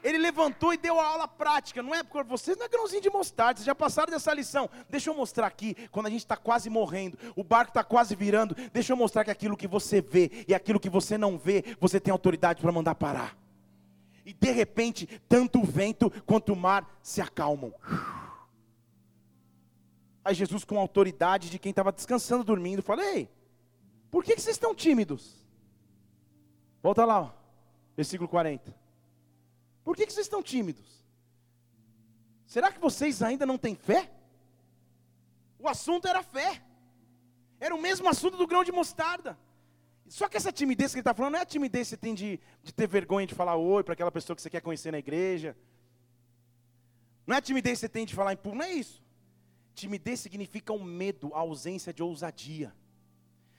Ele levantou e deu a aula prática. Não é porque vocês não é grãozinho de mostarda, vocês já passaram dessa lição. Deixa eu mostrar aqui, quando a gente está quase morrendo, o barco está quase virando. Deixa eu mostrar que aquilo que você vê e aquilo que você não vê, você tem autoridade para mandar parar. E de repente, tanto o vento quanto o mar se acalmam. Aí Jesus, com autoridade de quem estava descansando, dormindo, falou: Ei, por que, que vocês estão tímidos? Volta lá, ó, versículo 40. Por que, que vocês estão tímidos? Será que vocês ainda não têm fé? O assunto era fé. Era o mesmo assunto do grão de mostarda. Só que essa timidez que ele está falando não é a timidez que você tem de, de ter vergonha de falar oi para aquela pessoa que você quer conhecer na igreja. Não é a timidez que você tem de falar em público, não é isso. Timidez significa um medo, a ausência de ousadia.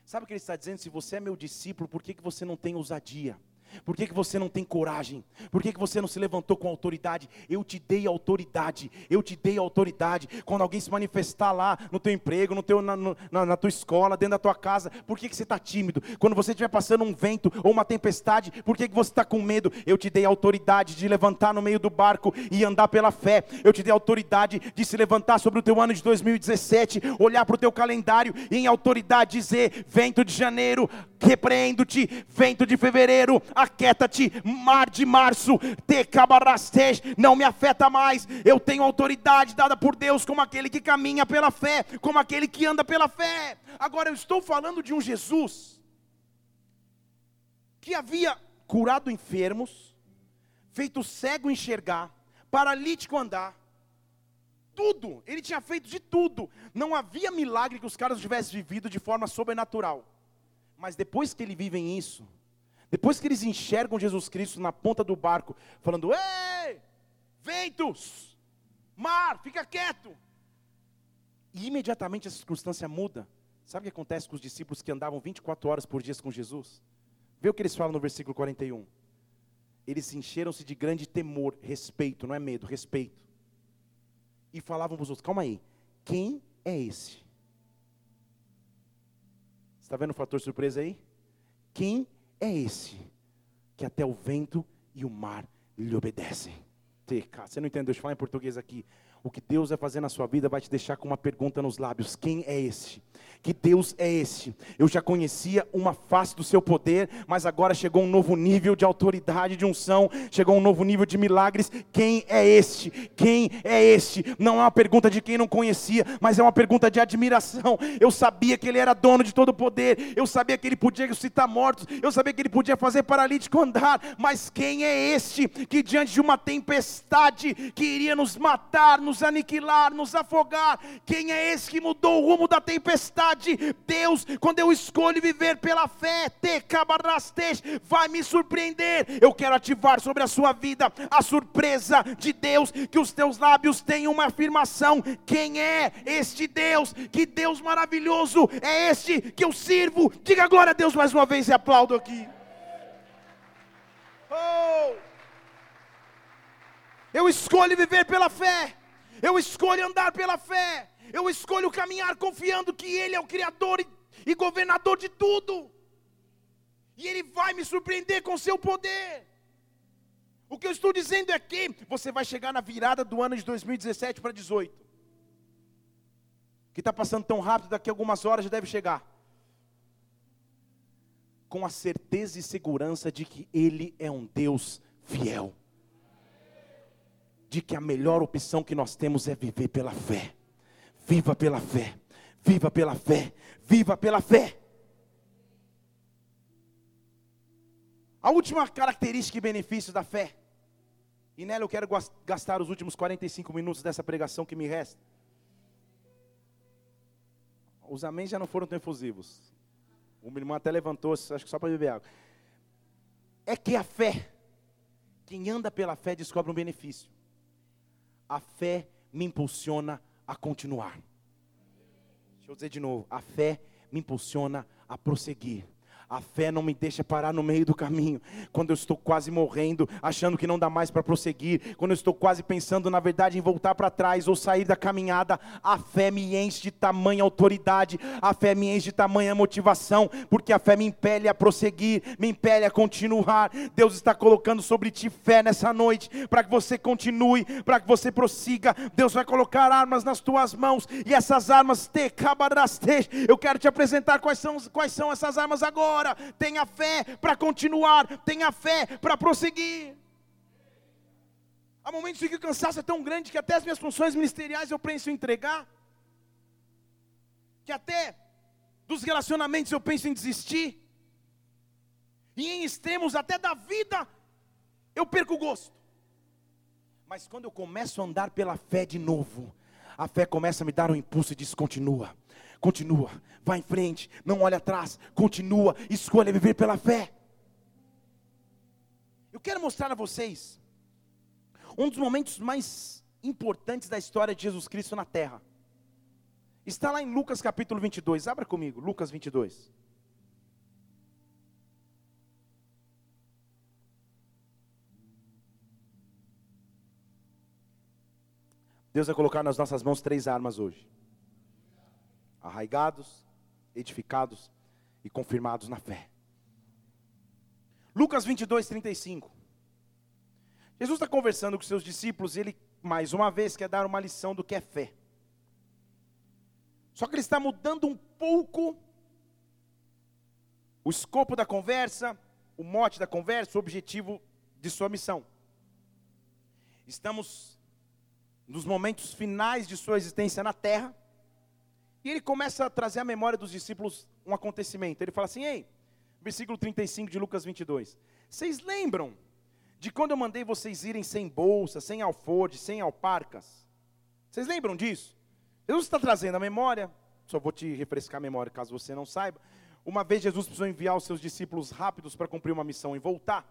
Sabe o que ele está dizendo? Se você é meu discípulo, por que, que você não tem ousadia? Por que, que você não tem coragem? Por que, que você não se levantou com autoridade? Eu te dei autoridade, eu te dei autoridade. Quando alguém se manifestar lá no teu emprego, no teu, na, na, na tua escola, dentro da tua casa, por que, que você está tímido? Quando você estiver passando um vento ou uma tempestade, por que, que você está com medo? Eu te dei autoridade de levantar no meio do barco e andar pela fé. Eu te dei autoridade de se levantar sobre o teu ano de 2017, olhar para o teu calendário e em autoridade dizer: vento de janeiro, repreendo-te, vento de fevereiro, aquieta-te, mar de março, te cabarastej, não me afeta mais, eu tenho autoridade dada por Deus como aquele que caminha pela fé, como aquele que anda pela fé. Agora eu estou falando de um Jesus que havia curado enfermos, feito cego enxergar, paralítico andar, tudo, ele tinha feito de tudo. Não havia milagre que os caras tivessem vivido de forma sobrenatural. Mas depois que eles vivem isso, depois que eles enxergam Jesus Cristo na ponta do barco, falando: Ei, ventos, mar, fica quieto. E imediatamente a circunstância muda. Sabe o que acontece com os discípulos que andavam 24 horas por dia com Jesus? Vê o que eles falam no versículo 41. Eles encheram-se de grande temor, respeito, não é medo, respeito. E falavam para os outros: calma aí, quem é esse? Está vendo o fator surpresa aí? Quem é esse que até o vento e o mar lhe obedecem? Você não entendeu? Deixa eu falar em português aqui. O que Deus vai fazer na sua vida vai te deixar com uma pergunta nos lábios: quem é esse? Que Deus é esse? Eu já conhecia uma face do seu poder, mas agora chegou um novo nível de autoridade, de unção, chegou um novo nível de milagres. Quem é este? Quem é este? Não é uma pergunta de quem não conhecia, mas é uma pergunta de admiração. Eu sabia que ele era dono de todo o poder, eu sabia que ele podia ressuscitar mortos, eu sabia que ele podia fazer paralítico andar, mas quem é este que diante de uma tempestade que iria nos matar, nos nos aniquilar, nos afogar. Quem é esse que mudou o rumo da tempestade? Deus, quando eu escolho viver pela fé, te vai me surpreender. Eu quero ativar sobre a sua vida a surpresa de Deus, que os teus lábios tenham uma afirmação. Quem é este Deus? Que Deus maravilhoso é este que eu sirvo? Diga glória a Deus mais uma vez e aplaudo aqui. Oh! Eu escolho viver pela fé eu escolho andar pela fé, eu escolho caminhar confiando que Ele é o Criador e, e governador de tudo, e Ele vai me surpreender com seu poder. O que eu estou dizendo é que você vai chegar na virada do ano de 2017 para 2018, que está passando tão rápido, daqui a algumas horas já deve chegar, com a certeza e segurança de que Ele é um Deus fiel de que a melhor opção que nós temos é viver pela fé. Viva pela fé, viva pela fé, viva pela fé. A última característica e benefício da fé, e nela eu quero gastar os últimos 45 minutos dessa pregação que me resta. Os amém já não foram tão efusivos. Uma irmã até levantou, acho que só para beber água. É que a fé, quem anda pela fé descobre um benefício a fé me impulsiona a continuar. Deixa eu dizer de novo, a fé me impulsiona a prosseguir. A fé não me deixa parar no meio do caminho. Quando eu estou quase morrendo, achando que não dá mais para prosseguir, quando eu estou quase pensando, na verdade, em voltar para trás ou sair da caminhada, a fé me enche de tamanha autoridade, a fé me enche de tamanha motivação, porque a fé me impele a prosseguir, me impele a continuar. Deus está colocando sobre ti fé nessa noite, para que você continue, para que você prossiga. Deus vai colocar armas nas tuas mãos, e essas armas te cabarastej. Eu quero te apresentar quais são, quais são essas armas agora agora, tenha fé para continuar, tenha fé para prosseguir. Há momentos em que o cansaço é tão grande que até as minhas funções ministeriais eu penso em entregar, que até dos relacionamentos eu penso em desistir, e em extremos até da vida eu perco o gosto. Mas quando eu começo a andar pela fé de novo, a fé começa a me dar um impulso e diz: continua, continua, vai em frente, não olha atrás, continua, escolha viver pela fé. Eu quero mostrar a vocês um dos momentos mais importantes da história de Jesus Cristo na terra. Está lá em Lucas capítulo 22, abra comigo, Lucas 22. Deus vai colocar nas nossas mãos três armas hoje arraigados, edificados e confirmados na fé. Lucas 22, 35. Jesus está conversando com seus discípulos e ele, mais uma vez, quer dar uma lição do que é fé. Só que ele está mudando um pouco o escopo da conversa, o mote da conversa, o objetivo de sua missão. Estamos nos momentos finais de sua existência na terra. E ele começa a trazer à memória dos discípulos um acontecimento. Ele fala assim: Ei, versículo 35 de Lucas 22. Vocês lembram de quando eu mandei vocês irem sem bolsa, sem alforje, sem alparcas? Vocês lembram disso? Jesus está trazendo a memória, só vou te refrescar a memória caso você não saiba. Uma vez Jesus precisou enviar os seus discípulos rápidos para cumprir uma missão e voltar.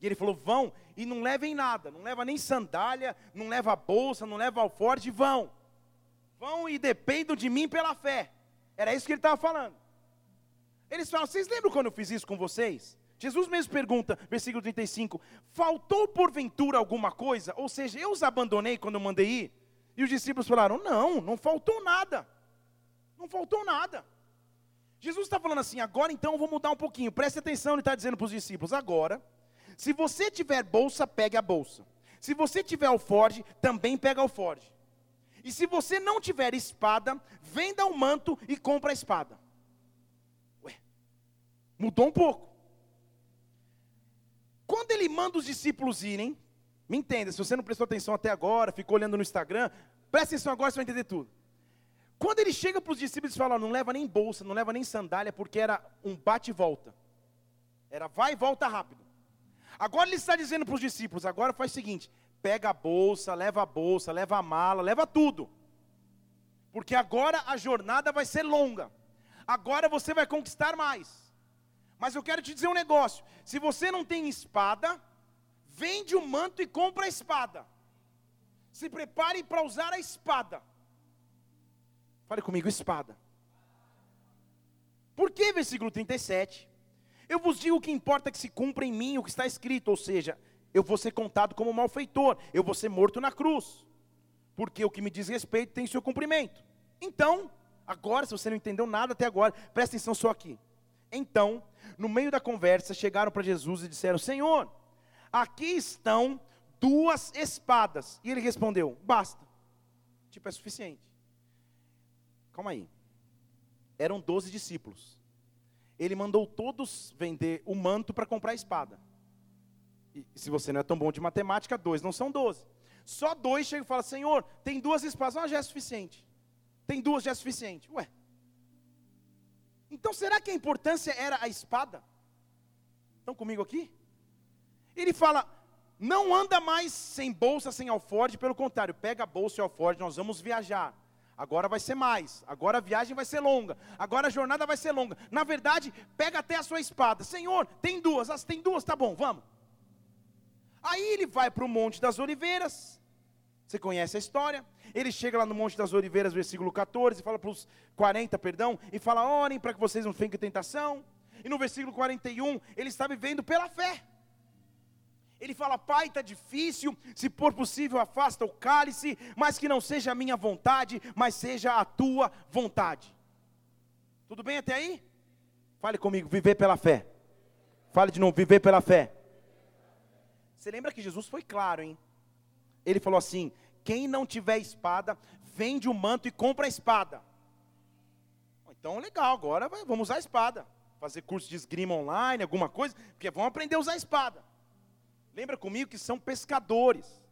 E ele falou: vão e não levem nada, não leva nem sandália, não leva bolsa, não leva alforje, vão vão e dependam de mim pela fé. Era isso que ele estava falando. Eles falam: Vocês lembram quando eu fiz isso com vocês? Jesus mesmo pergunta, versículo 35: Faltou porventura alguma coisa? Ou seja, eu os abandonei quando eu mandei ir? E os discípulos falaram: Não, não faltou nada. Não faltou nada. Jesus está falando assim: agora então eu vou mudar um pouquinho. Preste atenção, ele está dizendo para os discípulos: agora, se você tiver bolsa, pegue a bolsa. Se você tiver alforge, também pega alforge. E se você não tiver espada, venda o manto e compra a espada. Ué, mudou um pouco. Quando ele manda os discípulos irem, me entenda, se você não prestou atenção até agora, ficou olhando no Instagram, presta atenção agora, você vai entender tudo. Quando ele chega para os discípulos e fala, não leva nem bolsa, não leva nem sandália, porque era um bate e volta. Era vai e volta rápido. Agora ele está dizendo para os discípulos, agora faz o seguinte, pega a bolsa, leva a bolsa, leva a mala, leva tudo. Porque agora a jornada vai ser longa. Agora você vai conquistar mais. Mas eu quero te dizer um negócio: se você não tem espada, vende o manto e compra a espada. Se prepare para usar a espada. Fale comigo, espada. Por que versículo 37? Eu vos digo que importa que se cumpra em mim o que está escrito, ou seja, eu vou ser contado como malfeitor, eu vou ser morto na cruz, porque o que me diz respeito tem seu cumprimento. Então, agora, se você não entendeu nada até agora, presta atenção só aqui. Então, no meio da conversa, chegaram para Jesus e disseram: Senhor, aqui estão duas espadas. E ele respondeu: Basta. Tipo, é suficiente. Calma aí. Eram doze discípulos. Ele mandou todos vender o manto para comprar a espada. E se você não é tão bom de matemática, dois não são doze. Só dois chegam e falam, Senhor, tem duas espadas, ah, já é suficiente. Tem duas, já é suficiente. Ué. Então será que a importância era a espada? Estão comigo aqui? Ele fala, não anda mais sem bolsa, sem alforje, pelo contrário, pega a bolsa e alforje, nós vamos viajar. Agora vai ser mais, agora a viagem vai ser longa, agora a jornada vai ser longa. Na verdade, pega até a sua espada. Senhor, tem duas, as tem duas, tá bom, vamos. Aí ele vai para o Monte das Oliveiras. Você conhece a história? Ele chega lá no Monte das Oliveiras, versículo 14, e fala para os 40, perdão, e fala: orem para que vocês não fiquem em tentação. e no versículo 41, ele está vivendo pela fé. Ele fala: Pai, está difícil, se for possível, afasta o cálice, mas que não seja a minha vontade, mas seja a tua vontade. Tudo bem até aí? Fale comigo, viver pela fé. Fale de novo, viver pela fé. Você lembra que Jesus foi claro, hein? Ele falou assim: quem não tiver espada, vende o manto e compra a espada. Então, legal, agora vamos usar a espada. Fazer curso de esgrima online, alguma coisa, porque vão aprender a usar a espada. Lembra comigo que são pescadores,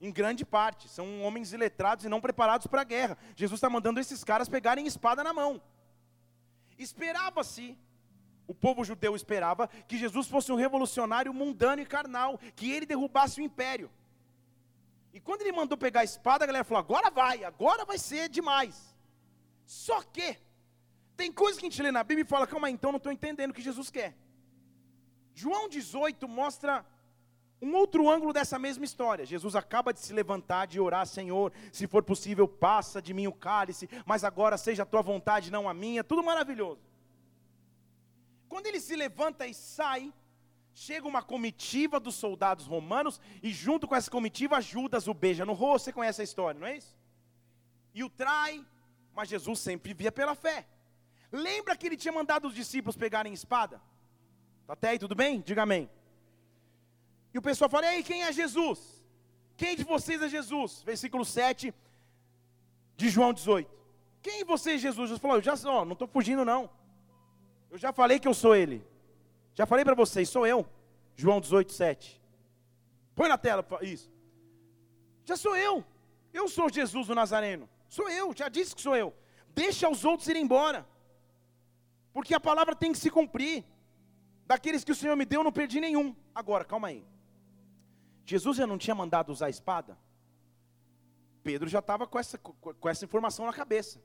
em grande parte, são homens iletrados e não preparados para a guerra. Jesus está mandando esses caras pegarem espada na mão. Esperava-se, o povo judeu esperava, que Jesus fosse um revolucionário mundano e carnal, que ele derrubasse o império. E quando ele mandou pegar a espada, a galera falou: agora vai, agora vai ser demais. Só que, tem coisas que a gente lê na Bíblia e fala: calma então não estou entendendo o que Jesus quer. João 18 mostra um outro ângulo dessa mesma história. Jesus acaba de se levantar, de orar, Senhor, se for possível, passa de mim o cálice, mas agora seja a tua vontade, não a minha. Tudo maravilhoso. Quando ele se levanta e sai, chega uma comitiva dos soldados romanos, e junto com essa comitiva, Judas o beija no rosto. Você conhece a história, não é isso? E o trai, mas Jesus sempre vivia pela fé. Lembra que ele tinha mandado os discípulos pegarem espada? Tá até aí, tudo bem? Diga amém. E o pessoal fala: Ei, quem é Jesus? Quem de vocês é Jesus? Versículo 7 de João 18. Quem você é Jesus? Jesus falou: Eu já sou, não estou fugindo, não. Eu já falei que eu sou Ele. Já falei para vocês, sou eu. João 18, 7. Põe na tela isso. Já sou eu. Eu sou Jesus o Nazareno. Sou eu, já disse que sou eu. Deixa os outros ir embora. Porque a palavra tem que se cumprir. Daqueles que o Senhor me deu, eu não perdi nenhum. Agora, calma aí. Jesus já não tinha mandado usar a espada? Pedro já estava com essa, com essa informação na cabeça.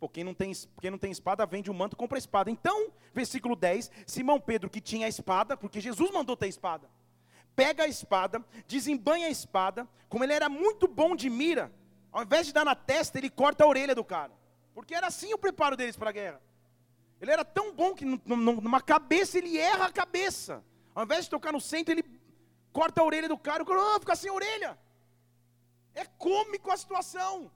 Pô, quem não, tem, quem não tem espada, vende o manto, compra a espada. Então, versículo 10, Simão Pedro, que tinha a espada, porque Jesus mandou ter espada, pega a espada, desembanha a espada, como ele era muito bom de mira, ao invés de dar na testa, ele corta a orelha do cara. Porque era assim o preparo deles para a guerra. Ele era tão bom que numa cabeça ele erra a cabeça. Ao invés de tocar no centro, ele corta a orelha do cara, o oh, fica sem orelha. É cômico a situação.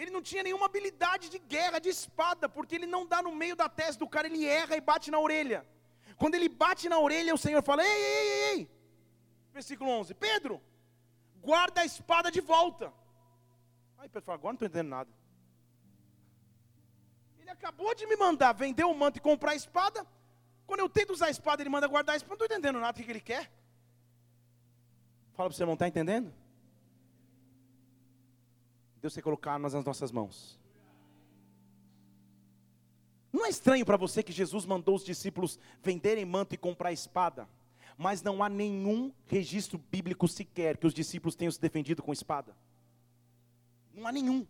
Ele não tinha nenhuma habilidade de guerra, de espada, porque ele não dá no meio da testa do cara, ele erra e bate na orelha. Quando ele bate na orelha, o Senhor fala: Ei, ei, ei, ei. Versículo 11: Pedro, guarda a espada de volta. Aí Pedro fala: Agora não estou entendendo nada. Ele acabou de me mandar vender o manto e comprar a espada. Quando eu tento usar a espada, ele manda guardar a espada. Não estou entendendo nada do que ele quer. Fala para você, não está entendendo? Deus quer colocar armas nas nossas mãos. Não é estranho para você que Jesus mandou os discípulos venderem manto e comprar espada, mas não há nenhum registro bíblico sequer que os discípulos tenham se defendido com espada. Não há nenhum.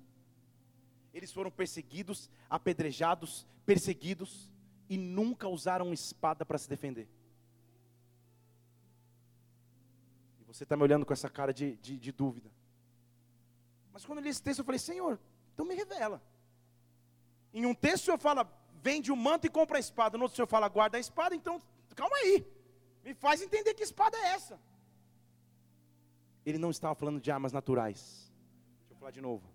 Eles foram perseguidos, apedrejados, perseguidos e nunca usaram espada para se defender. Você está me olhando com essa cara de, de, de dúvida. Mas quando eu li esse texto, eu falei, Senhor, então me revela. Em um texto o Senhor fala, vende o manto e compra a espada. No outro o Senhor fala, guarda a espada. Então, calma aí. Me faz entender que espada é essa. Ele não estava falando de armas naturais. Deixa eu falar de novo.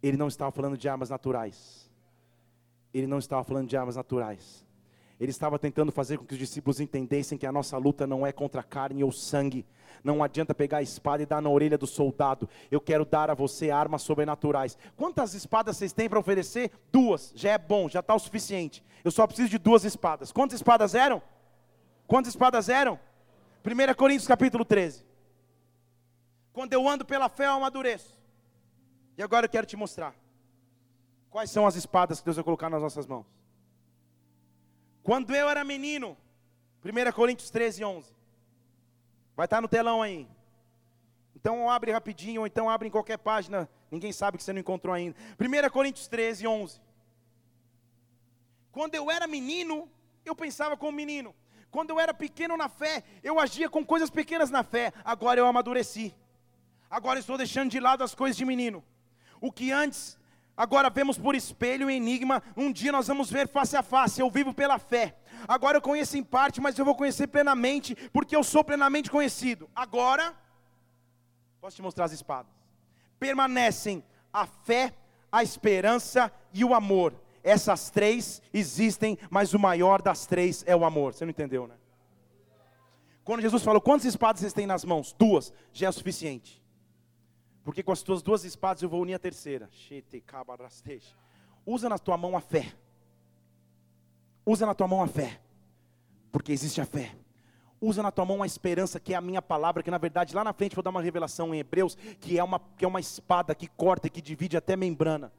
Ele não estava falando de armas naturais. Ele não estava falando de armas naturais. Ele estava tentando fazer com que os discípulos entendessem que a nossa luta não é contra carne ou sangue. Não adianta pegar a espada e dar na orelha do soldado. Eu quero dar a você armas sobrenaturais. Quantas espadas vocês têm para oferecer? Duas. Já é bom, já está o suficiente. Eu só preciso de duas espadas. Quantas espadas eram? Quantas espadas eram? 1 Coríntios capítulo 13. Quando eu ando pela fé, eu amadureço. E agora eu quero te mostrar. Quais são as espadas que Deus vai colocar nas nossas mãos? Quando eu era menino, 1 Coríntios 13, 11. Vai estar no telão aí. Então abre rapidinho, ou então abre em qualquer página. Ninguém sabe que você não encontrou ainda. 1 Coríntios 13, 11. Quando eu era menino, eu pensava como menino. Quando eu era pequeno na fé, eu agia com coisas pequenas na fé. Agora eu amadureci. Agora estou deixando de lado as coisas de menino. O que antes Agora vemos por espelho e enigma, um dia nós vamos ver face a face. Eu vivo pela fé. Agora eu conheço em parte, mas eu vou conhecer plenamente, porque eu sou plenamente conhecido. Agora, posso te mostrar as espadas. Permanecem a fé, a esperança e o amor. Essas três existem, mas o maior das três é o amor. Você não entendeu, né? Quando Jesus falou, quantas espadas vocês têm nas mãos? Duas, já é o suficiente. Porque com as tuas duas espadas eu vou unir a terceira. Usa na tua mão a fé. Usa na tua mão a fé. Porque existe a fé. Usa na tua mão a esperança, que é a minha palavra, que na verdade lá na frente vou dar uma revelação em Hebreus, que é uma, que é uma espada que corta e que divide até membrana.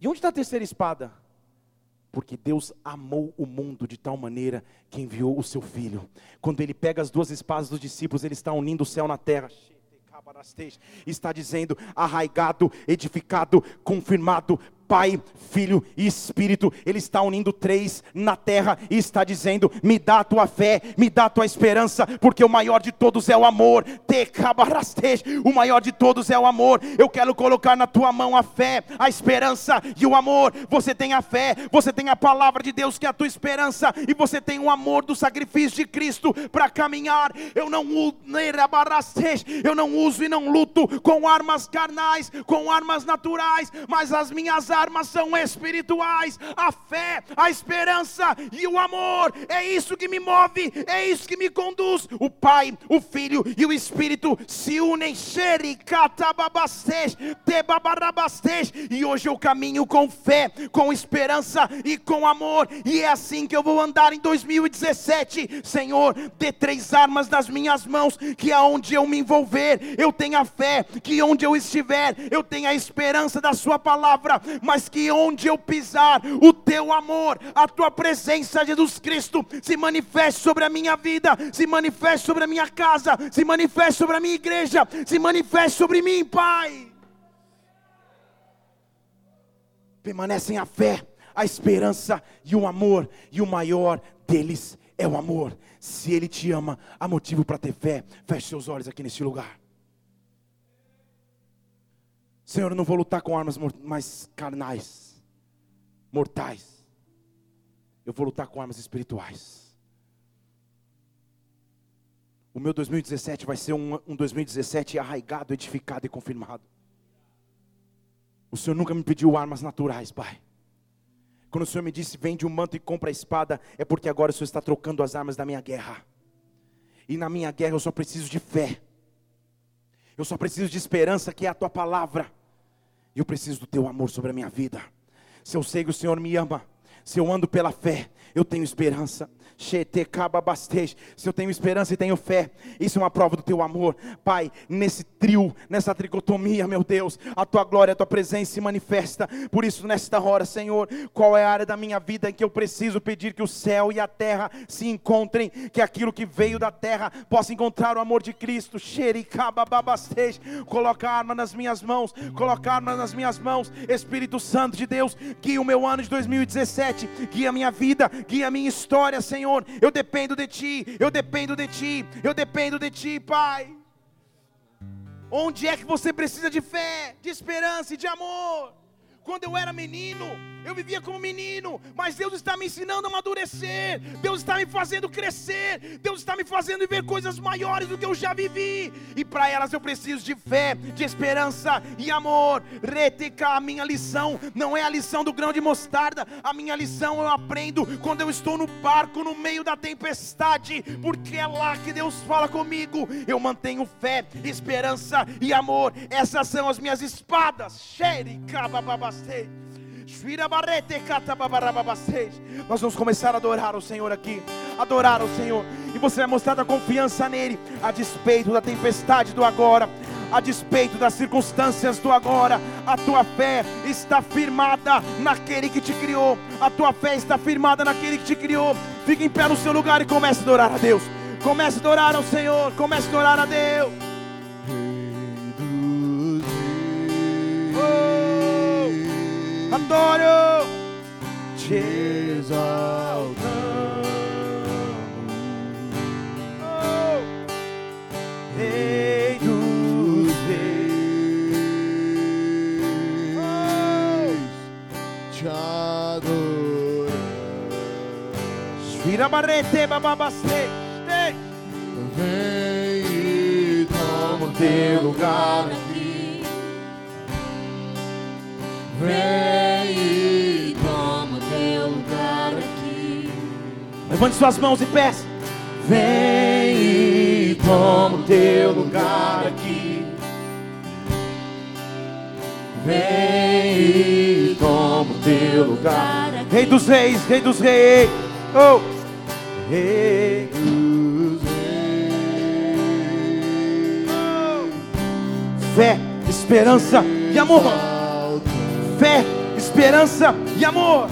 E onde está a terceira espada? Porque Deus amou o mundo de tal maneira que enviou o seu filho. Quando ele pega as duas espadas dos discípulos, ele está unindo o céu na terra está dizendo arraigado, edificado, confirmado, Pai, Filho e Espírito, Ele está unindo três na terra e está dizendo: me dá a tua fé, me dá a tua esperança, porque o maior de todos é o amor. O maior de todos é o amor. Eu quero colocar na tua mão a fé, a esperança e o amor. Você tem a fé, você tem a palavra de Deus que é a tua esperança, e você tem o amor do sacrifício de Cristo para caminhar. Eu não eu não uso e não luto com armas carnais, com armas naturais, mas as minhas armas armas são espirituais, a fé, a esperança e o amor. É isso que me move, é isso que me conduz. O Pai, o Filho e o Espírito se unem. E hoje eu caminho com fé, com esperança e com amor. E é assim que eu vou andar em 2017. Senhor, dê três armas nas minhas mãos, que aonde eu me envolver, eu tenha fé, que onde eu estiver, eu tenha a esperança da Sua palavra mas que onde eu pisar, o teu amor, a tua presença, Jesus Cristo, se manifeste sobre a minha vida, se manifeste sobre a minha casa, se manifeste sobre a minha igreja, se manifeste sobre mim, Pai. Permanecem a fé, a esperança e o amor, e o maior deles é o amor. Se Ele te ama, há motivo para ter fé. Feche seus olhos aqui neste lugar. Senhor, eu não vou lutar com armas mais carnais, mortais. Eu vou lutar com armas espirituais. O meu 2017 vai ser um, um 2017 arraigado, edificado e confirmado. O Senhor nunca me pediu armas naturais, Pai. Quando o Senhor me disse, vende um manto e compra a espada, é porque agora o Senhor está trocando as armas da minha guerra. E na minha guerra eu só preciso de fé. Eu só preciso de esperança, que é a tua palavra. Eu preciso do teu amor sobre a minha vida. Se eu sei que o Senhor me ama, se eu ando pela fé, eu tenho esperança. Se eu tenho esperança e tenho fé, isso é uma prova do teu amor, Pai. Nesse trio, nessa tricotomia, meu Deus, a tua glória, a tua presença se manifesta. Por isso, nesta hora, Senhor, qual é a área da minha vida em que eu preciso pedir que o céu e a terra se encontrem, que aquilo que veio da terra possa encontrar o amor de Cristo. Coloca a arma nas minhas mãos, coloca a arma nas minhas mãos, Espírito Santo de Deus, guia o meu ano de 2017, guia a minha vida, guia a minha história, Senhor Senhor, eu dependo de Ti, eu dependo de Ti, eu dependo de Ti, Pai. Onde é que você precisa de fé, de esperança e de amor? Quando eu era menino, eu vivia como menino, mas Deus está me ensinando a amadurecer, Deus está me fazendo crescer, Deus está me fazendo viver coisas maiores do que eu já vivi, e para elas eu preciso de fé, de esperança e amor. Reteca, a minha lição não é a lição do grão de mostarda, a minha lição eu aprendo quando eu estou no barco no meio da tempestade, porque é lá que Deus fala comigo. Eu mantenho fé, esperança e amor, essas são as minhas espadas. Xericabababastei. Nós vamos começar a adorar o Senhor aqui. Adorar o Senhor. E você vai mostrar a confiança nele, a despeito da tempestade do agora, a despeito das circunstâncias do agora. A tua fé está firmada naquele que te criou. A tua fé está firmada naquele que te criou. Fique em pé no seu lugar e comece a adorar a Deus. Comece a adorar ao Senhor. Comece a adorar a Deus. Adoro, te exaltamos. Oh, Rei dos Reis, oh, Vira barrete, bababaste. Vem e toma o teu lugar aqui. Vem Levante suas mãos e peça. Vem e toma o teu lugar aqui. Vem e toma o teu lugar. Rei dos reis, rei dos reis. Oh, rei dos reis. Fé, esperança e amor. Fé, esperança e amor.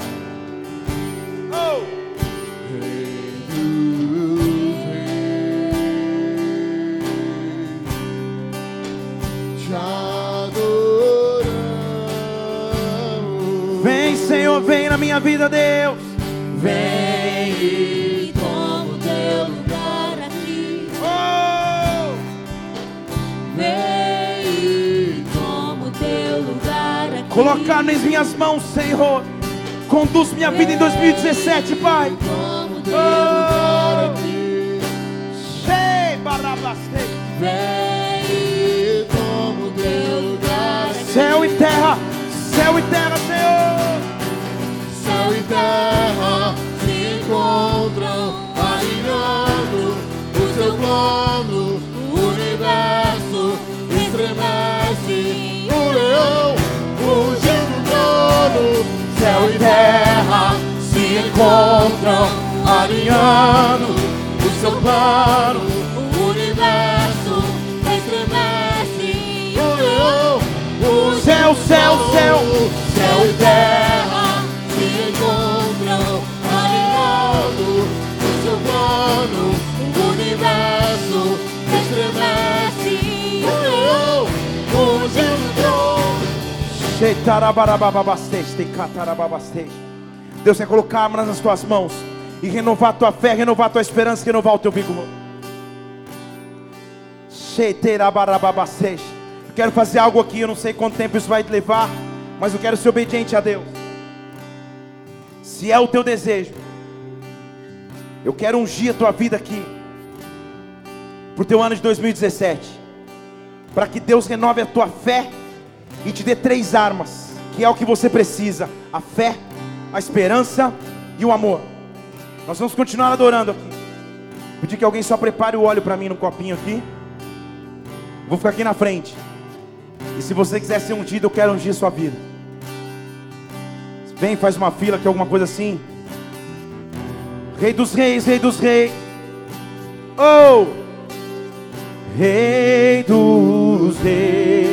Na minha vida, Deus. Vem e Toma o teu lugar aqui. Oh! Vem e toma o teu lugar aqui. Colocar nas minhas mãos, Senhor. Conduz minha vida em 2017, Pai. Oh! Sei, barabastei. Vem e toma o teu lugar aqui. Céu e terra, céu e terra, Senhor. Terra se encontram alinhando o seu plano. O universo estremece. O leão fugindo do trono. Céu e terra se encontram alinhando o seu plano. O universo estremece. O leão fugindo Céu, céu, céu. Céu e terra o seu plano. O universo estremece. O leão fugindo do trono. Sheitarabarabababaste, catarababaste. Deus quer colocar armas nas tuas mãos e renovar tua fé, renovar tua esperança, renovar o teu vigor. Eu quero fazer algo aqui, eu não sei quanto tempo isso vai te levar, mas eu quero ser obediente a Deus. Se é o teu desejo, eu quero ungir a tua vida aqui, para o teu ano de 2017, para que Deus renove a tua fé e te dê três armas, que é o que você precisa: a fé, a esperança e o amor. Nós vamos continuar adorando aqui. Pedir que alguém só prepare o óleo para mim no copinho aqui. Vou ficar aqui na frente. E se você quiser ser ungido, eu quero ungir sua vida. Vem, faz uma fila aqui, alguma coisa assim. Rei dos reis, Rei dos reis. Oh! Rei dos reis.